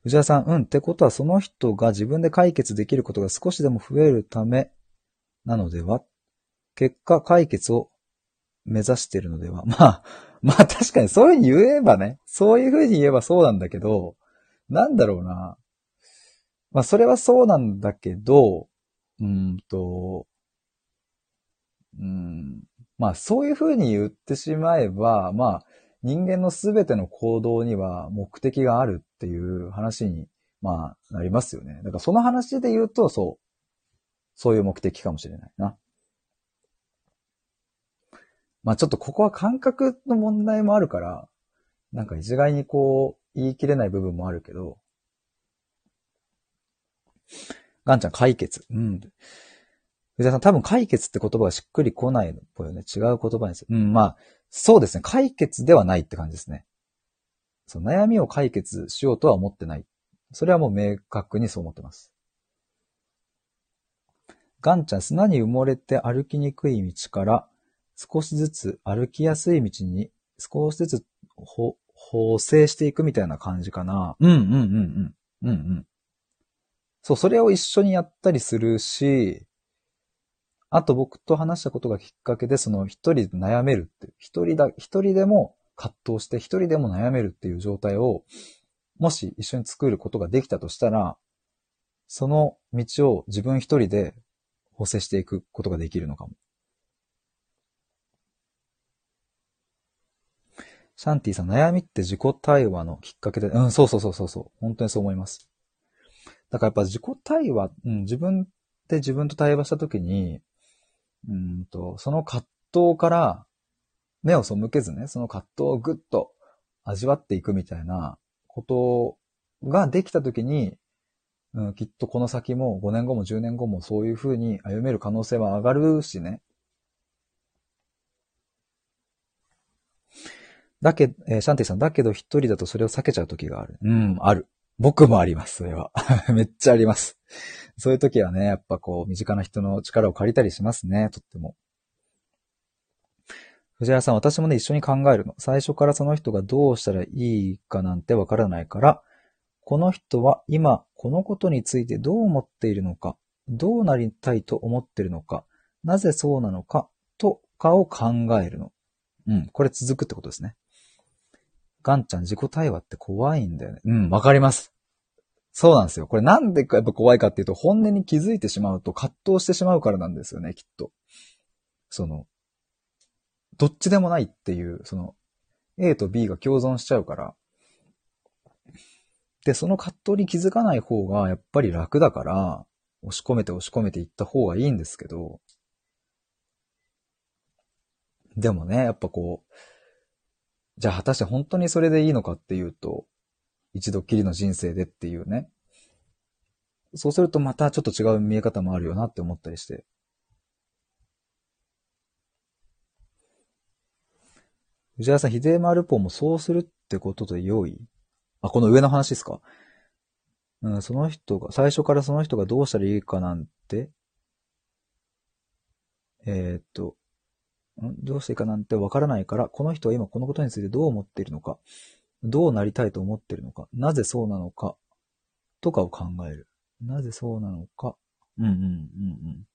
藤原さん、うん。ってことはその人が自分で解決できることが少しでも増えるためなのでは？結果解決を目指しているのでは？まあ、まあ確かにそういうふうに言えばね、そういうふうに言えばそうなんだけど、なんだろうな。まあ、それはそうなんだけど、うんと、うん、まあ、そういうふうに言ってしまえば、まあ、人間のすべての行動には目的があるっていう話に、まあ、なりますよね。だからその話で言うと、そう。そういう目的かもしれないな。まあちょっとここは感覚の問題もあるから、なんか一概にこう、言い切れない部分もあるけど、ガンちゃん解決。うん。藤田さん多分解決って言葉がしっくりこないのっぽいよね。違う言葉にする。うん、まあ、そうですね。解決ではないって感じですね。その悩みを解決しようとは思ってない。それはもう明確にそう思ってます。ガンちゃん、砂に埋もれて歩きにくい道から少しずつ歩きやすい道に少しずつ補正していくみたいな感じかな。うんうんうんうん。うんうん。そう、それを一緒にやったりするし、あと僕と話したことがきっかけで、その一人で悩めるって、一人だ、一人でも葛藤して一人でも悩めるっていう状態を、もし一緒に作ることができたとしたら、その道を自分一人で補正していくことができるのかも。シャンティさん、悩みって自己対話のきっかけで、うん、そうそうそうそうそう。本当にそう思います。だからやっぱ自己対話、うん、自分で自分と対話したときに、うんと、その葛藤から目を背けずね、その葛藤をぐっと味わっていくみたいなことができたときに、うん、きっとこの先も5年後も10年後もそういうふうに歩める可能性は上がるしね。だけ、えー、シャンティさん、だけど一人だとそれを避けちゃう時がある。うん、ある。僕もあります、それは。めっちゃあります。そういう時はね、やっぱこう、身近な人の力を借りたりしますね、とっても。藤原さん、私もね、一緒に考えるの。最初からその人がどうしたらいいかなんてわからないから、この人は今、このことについてどう思っているのか、どうなりたいと思ってるのか、なぜそうなのか、とかを考えるの。うん、これ続くってことですね。ガンちゃん自己対話って怖いんだよね。うん、わかります。そうなんですよ。これなんでやっぱ怖いかっていうと、本音に気づいてしまうと葛藤してしまうからなんですよね、きっと。その、どっちでもないっていう、その、A と B が共存しちゃうから。で、その葛藤に気づかない方がやっぱり楽だから、押し込めて押し込めていった方がいいんですけど、でもね、やっぱこう、じゃあ果たして本当にそれでいいのかっていうと、一度きりの人生でっていうね。そうするとまたちょっと違う見え方もあるよなって思ったりして。藤原さん、秀丸ポンもそうするってことで良い？あ、この上の話ですか？うん、その人が、最初からその人がどうしたらいいかなんて？えーっと、どうしていいかなんてわからないから、この人は今このことについてどう思っているのか、どうなりたいと思っているのか、なぜそうなのか、とかを考える。なぜそうなのか？うんうんうんうん。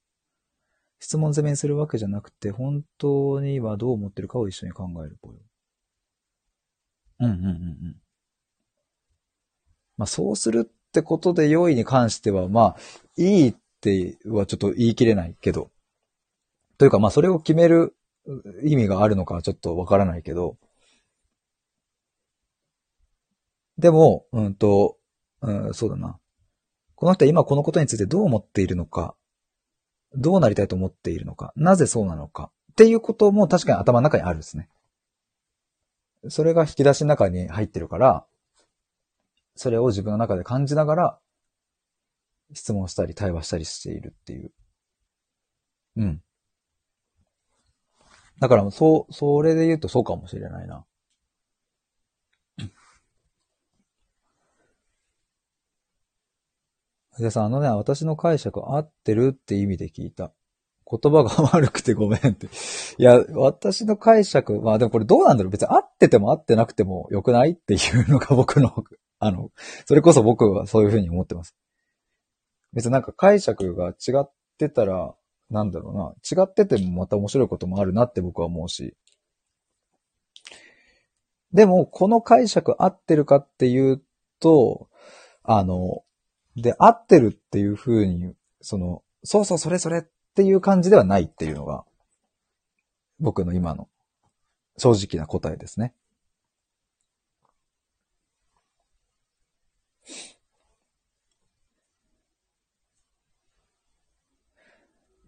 質問攻めにするわけじゃなくて、本当にはどう思ってるかを一緒に考えるぽよ。うんうんうんうん。まあそうするってことで良いに関しては、まあ、いいってはちょっと言い切れないけど。というかまあそれを決める意味があるのかはちょっとわからないけど。でも、うんと、うん、そうだな。この人は今このことについてどう思っているのか、どうなりたいと思っているのか、なぜそうなのか、っていうことも確かに頭の中にあるんですね。それが引き出しの中に入ってるから、それを自分の中で感じながら、質問したり対話したりしているっていう。うん。だから、そう、それで言うとそうかもしれないな。藤田さん、あのね、私の解釈合ってるって意味で聞いた。言葉が悪くてごめんって。いや、私の解釈、まあでもこれどうなんだろう別に合ってても合ってなくても良くないっていうのが僕の、あの、それこそ僕はそういうふうに思ってます。別になんか解釈が違ってたら、なんだろうな。違っててもまた面白いこともあるなって僕は思うし。でも、この解釈合ってるかっていうと、あの、で、合ってるっていう風に、その、そうそう、それそれっていう感じではないっていうのが、僕の今の正直な答えですね。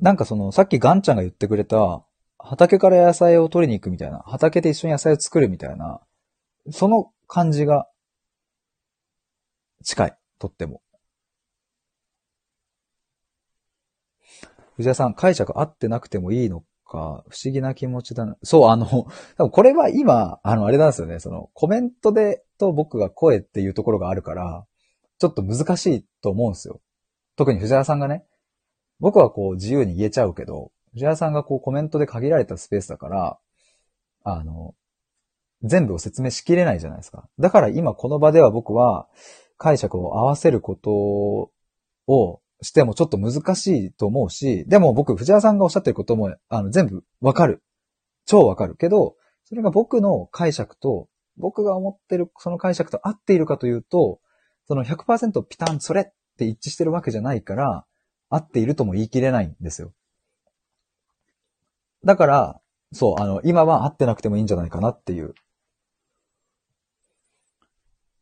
なんかその、さっきガンちゃんが言ってくれた、畑から野菜を取りに行くみたいな、畑で一緒に野菜を作るみたいな、その感じが近い、とっても。藤田さん、解釈合ってなくてもいいのか、不思議な気持ちだな。そう、あの、多分これは今、あの、あれなんですよね、その、コメントでと僕が声っていうところがあるから、ちょっと難しいと思うんですよ。特に藤原さんがね、僕はこう自由に言えちゃうけど、藤原さんがこうコメントで限られたスペースだから、あの、全部を説明しきれないじゃないですか。だから今この場では僕は解釈を合わせることをしてもちょっと難しいと思うし、でも僕、藤原さんがおっしゃってることも、あの、全部わかる。超わかる。けど、それが僕の解釈と、僕が思ってるその解釈と合っているかというと、その100%ピタンそれって一致してるわけじゃないから、合っているとも言い切れないんですよ。だから、そう、あの、今は合ってなくてもいいんじゃないかなっていう。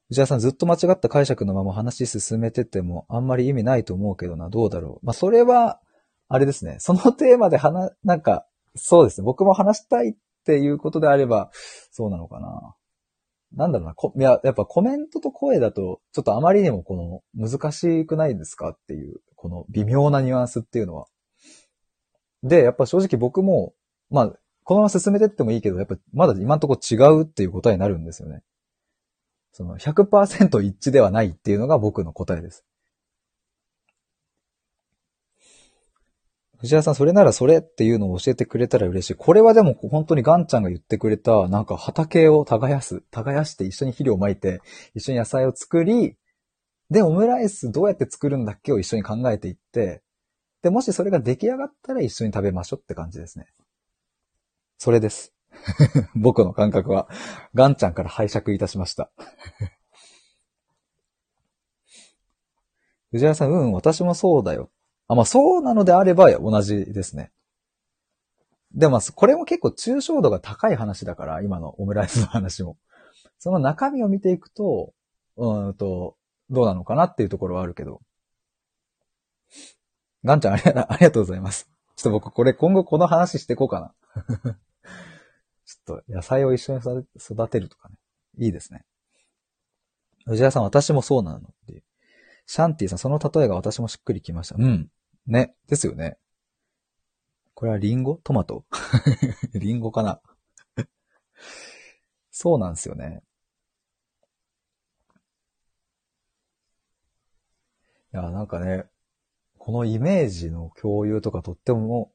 藤原さんずっと間違った解釈のまま話進めててもあんまり意味ないと思うけどな、どうだろう。まあ、それは、あれですね。そのテーマで話、なんか、そうですね。僕も話したいっていうことであれば、そうなのかな。なんだろうな。こいや、やっぱコメントと声だと、ちょっとあまりにもこの、難しくないですかっていう、この微妙なニュアンスっていうのは。で、やっぱ正直僕も、まあ、このまま進めてってもいいけど、やっぱまだ今のとこ違うっていう答えになるんですよね。その100%一致ではないっていうのが僕の答えです。藤原さん、それならそれっていうのを教えてくれたら嬉しい。これはでも本当にガンちゃんが言ってくれた、なんか畑を耕す。耕して一緒に肥料をまいて、一緒に野菜を作り、で、オムライスどうやって作るんだっけを一緒に考えていって、で、もしそれが出来上がったら一緒に食べましょうって感じですね。それです。僕の感覚は、ガンちゃんから拝借いたしました。藤原さん、うん、私もそうだよ。あ、まあそうなのであれば同じですね。でも、これも結構抽象度が高い話だから、今のオムライスの話も。その中身を見ていくと、うんと、どうなのかなっていうところはあるけど。ガンちゃんありがとうございます。ちょっと僕これ今後この話していこうかな。と野菜を一緒に育てるとかね。いいですね。藤原さん、私もそうなのっていう。シャンティさん、その例えが私もしっくりきました。うん。ね。ですよね。これはリンゴ？トマト？リンゴかな？そうなんですよね。いや、なんかね、このイメージの共有とかとっても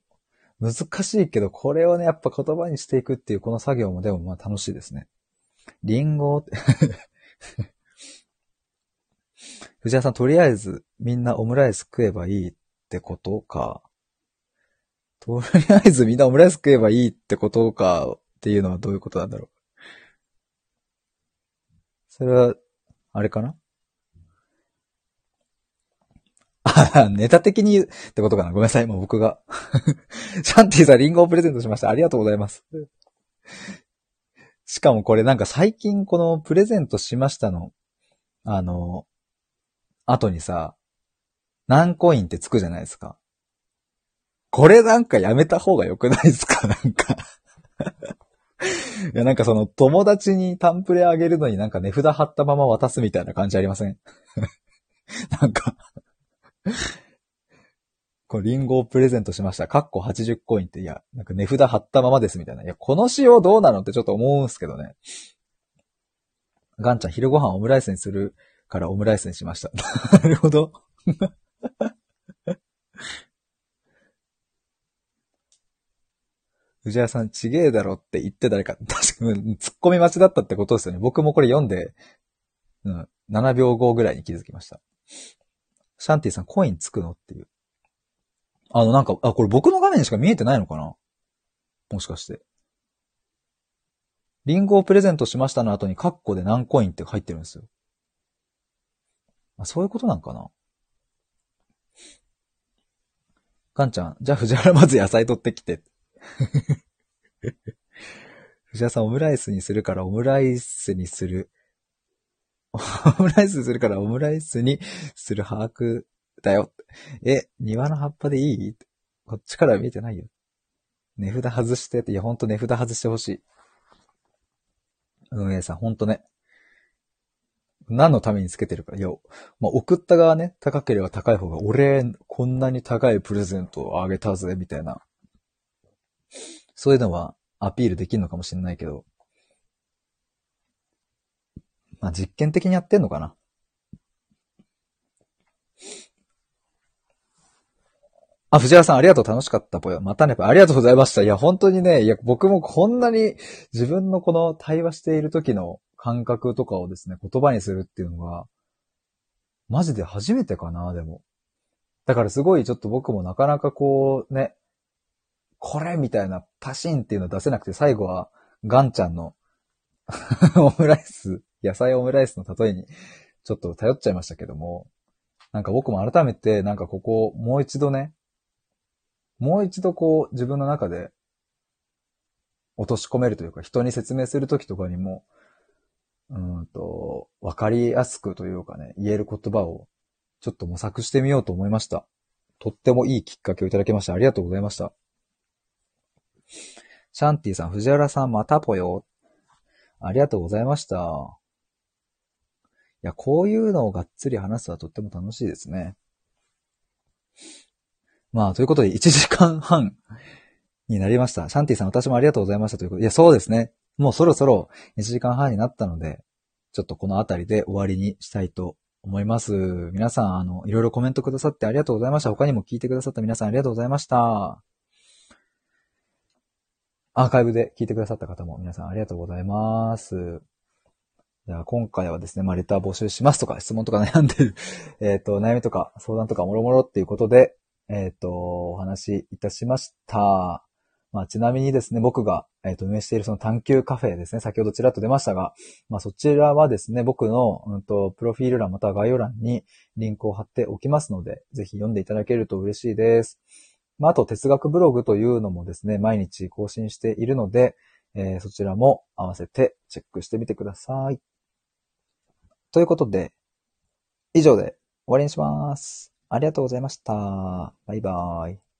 難しいけど、これをね、やっぱ言葉にしていくっていうこの作業もでもまあ楽しいですね。リンゴって 藤原さん、とりあえずみんなオムライス食えばいいってことか。とりあえずみんなオムライス食えばいいってことかっていうのはどういうことなんだろう。それは、あれかな？あ、ネタ的にってことかな？ごめんなさい、もう僕が。シャンティさんリンゴをプレゼントしました。ありがとうございます。しかもこれなんか最近このプレゼントしましたの、あの、後にさ、何コインってつくじゃないですか。これなんかやめた方が良くないですか？なんかいや、なんかその友達にタンプレあげるのになんか値札貼ったまま渡すみたいな感じありません？なんか こう、リンゴをプレゼントしました。カッコ80コインって、いや、なんか値札貼ったままですみたいな。いや、この仕様どうなのってちょっと思うんすけどね。ガンちゃん、昼ご飯オムライスにするからオムライスにしました。なるほど。藤原さん、ちげえだろって言って誰か、確かに、突っ込み待ちだったってことですよね。僕もこれ読んで、うん、7秒後ぐらいに気づきました。シャンティさん、コインつくの？っていう。あの、なんか、あ、これ僕の画面しか見えてないのかな？もしかして。リンゴをプレゼントしましたの後にカッコで何コインって入ってるんですよ。あ、そういうことなんかな？ガンちゃん、じゃあ藤原まず野菜取ってきて。藤原さんオムライスにするからオムライスにする。オムライスするからオムライスにする把握だよ。え、庭の葉っぱでいい？こっちから見えてないよ。値札外してって、いやほんと値札外してほしい。運営さん、ほんとね。何のためにつけてるか。いや、まあ、送った側ね、高ければ高い方が、俺、こんなに高いプレゼントをあげたぜ、みたいな。そういうのはアピールできるのかもしれないけど。まあ、実験的にやってんのかな？あ、藤原さんありがとう。楽しかったぽよ。またね、ありがとうございました。いや、本当にね、いや、僕もこんなに自分のこの対話している時の感覚とかをですね、言葉にするっていうのが、マジで初めてかな、でも。だからすごいちょっと僕もなかなかこう、ね、これみたいなパシンっていうの出せなくて、最後はガンちゃんの オムライス、野菜オムライスの例えにちょっと頼っちゃいましたけども、なんか僕も改めてなんかここもう一度ね、もう一度こう自分の中で落とし込めるというか、人に説明するときとかにも、うんと、わかりやすくというかね、言える言葉をちょっと模索してみようと思いました。とってもいいきっかけをいただきました。ありがとうございました。シャンティさん、藤原さん、またぽよ。ありがとうございました。いや、こういうのをがっつり話すのはとっても楽しいですね。まあ、ということで、1時間半になりました。シャンティさん、私もありがとうございましたということで。いや、そうですね。もうそろそろ1時間半になったので、ちょっとこのあたりで終わりにしたいと思います。皆さん、あの、いろいろコメントくださってありがとうございました。他にも聞いてくださった皆さんありがとうございました。アーカイブで聞いてくださった方も皆さんありがとうございます。じゃあ今回はですね、まあ、レター募集しますとか、質問とか悩んでる、えっ、と、悩みとか相談とかもろもろっていうことで、えっ、ー、と、お話しいたしました。まあ、ちなみにですね、僕が、えっ、ー、と、運営しているその探求カフェですね、先ほどちらっと出ましたが、まあ、そちらはですね、僕の、うんと、プロフィール欄または概要欄にリンクを貼っておきますので、ぜひ読んでいただけると嬉しいです。まあ、あと、哲学ブログというのもですね、毎日更新しているので、えー、そちらも合わせてチェックしてみてください。ということで、以上で終わりにします。ありがとうございました。バイバーイ。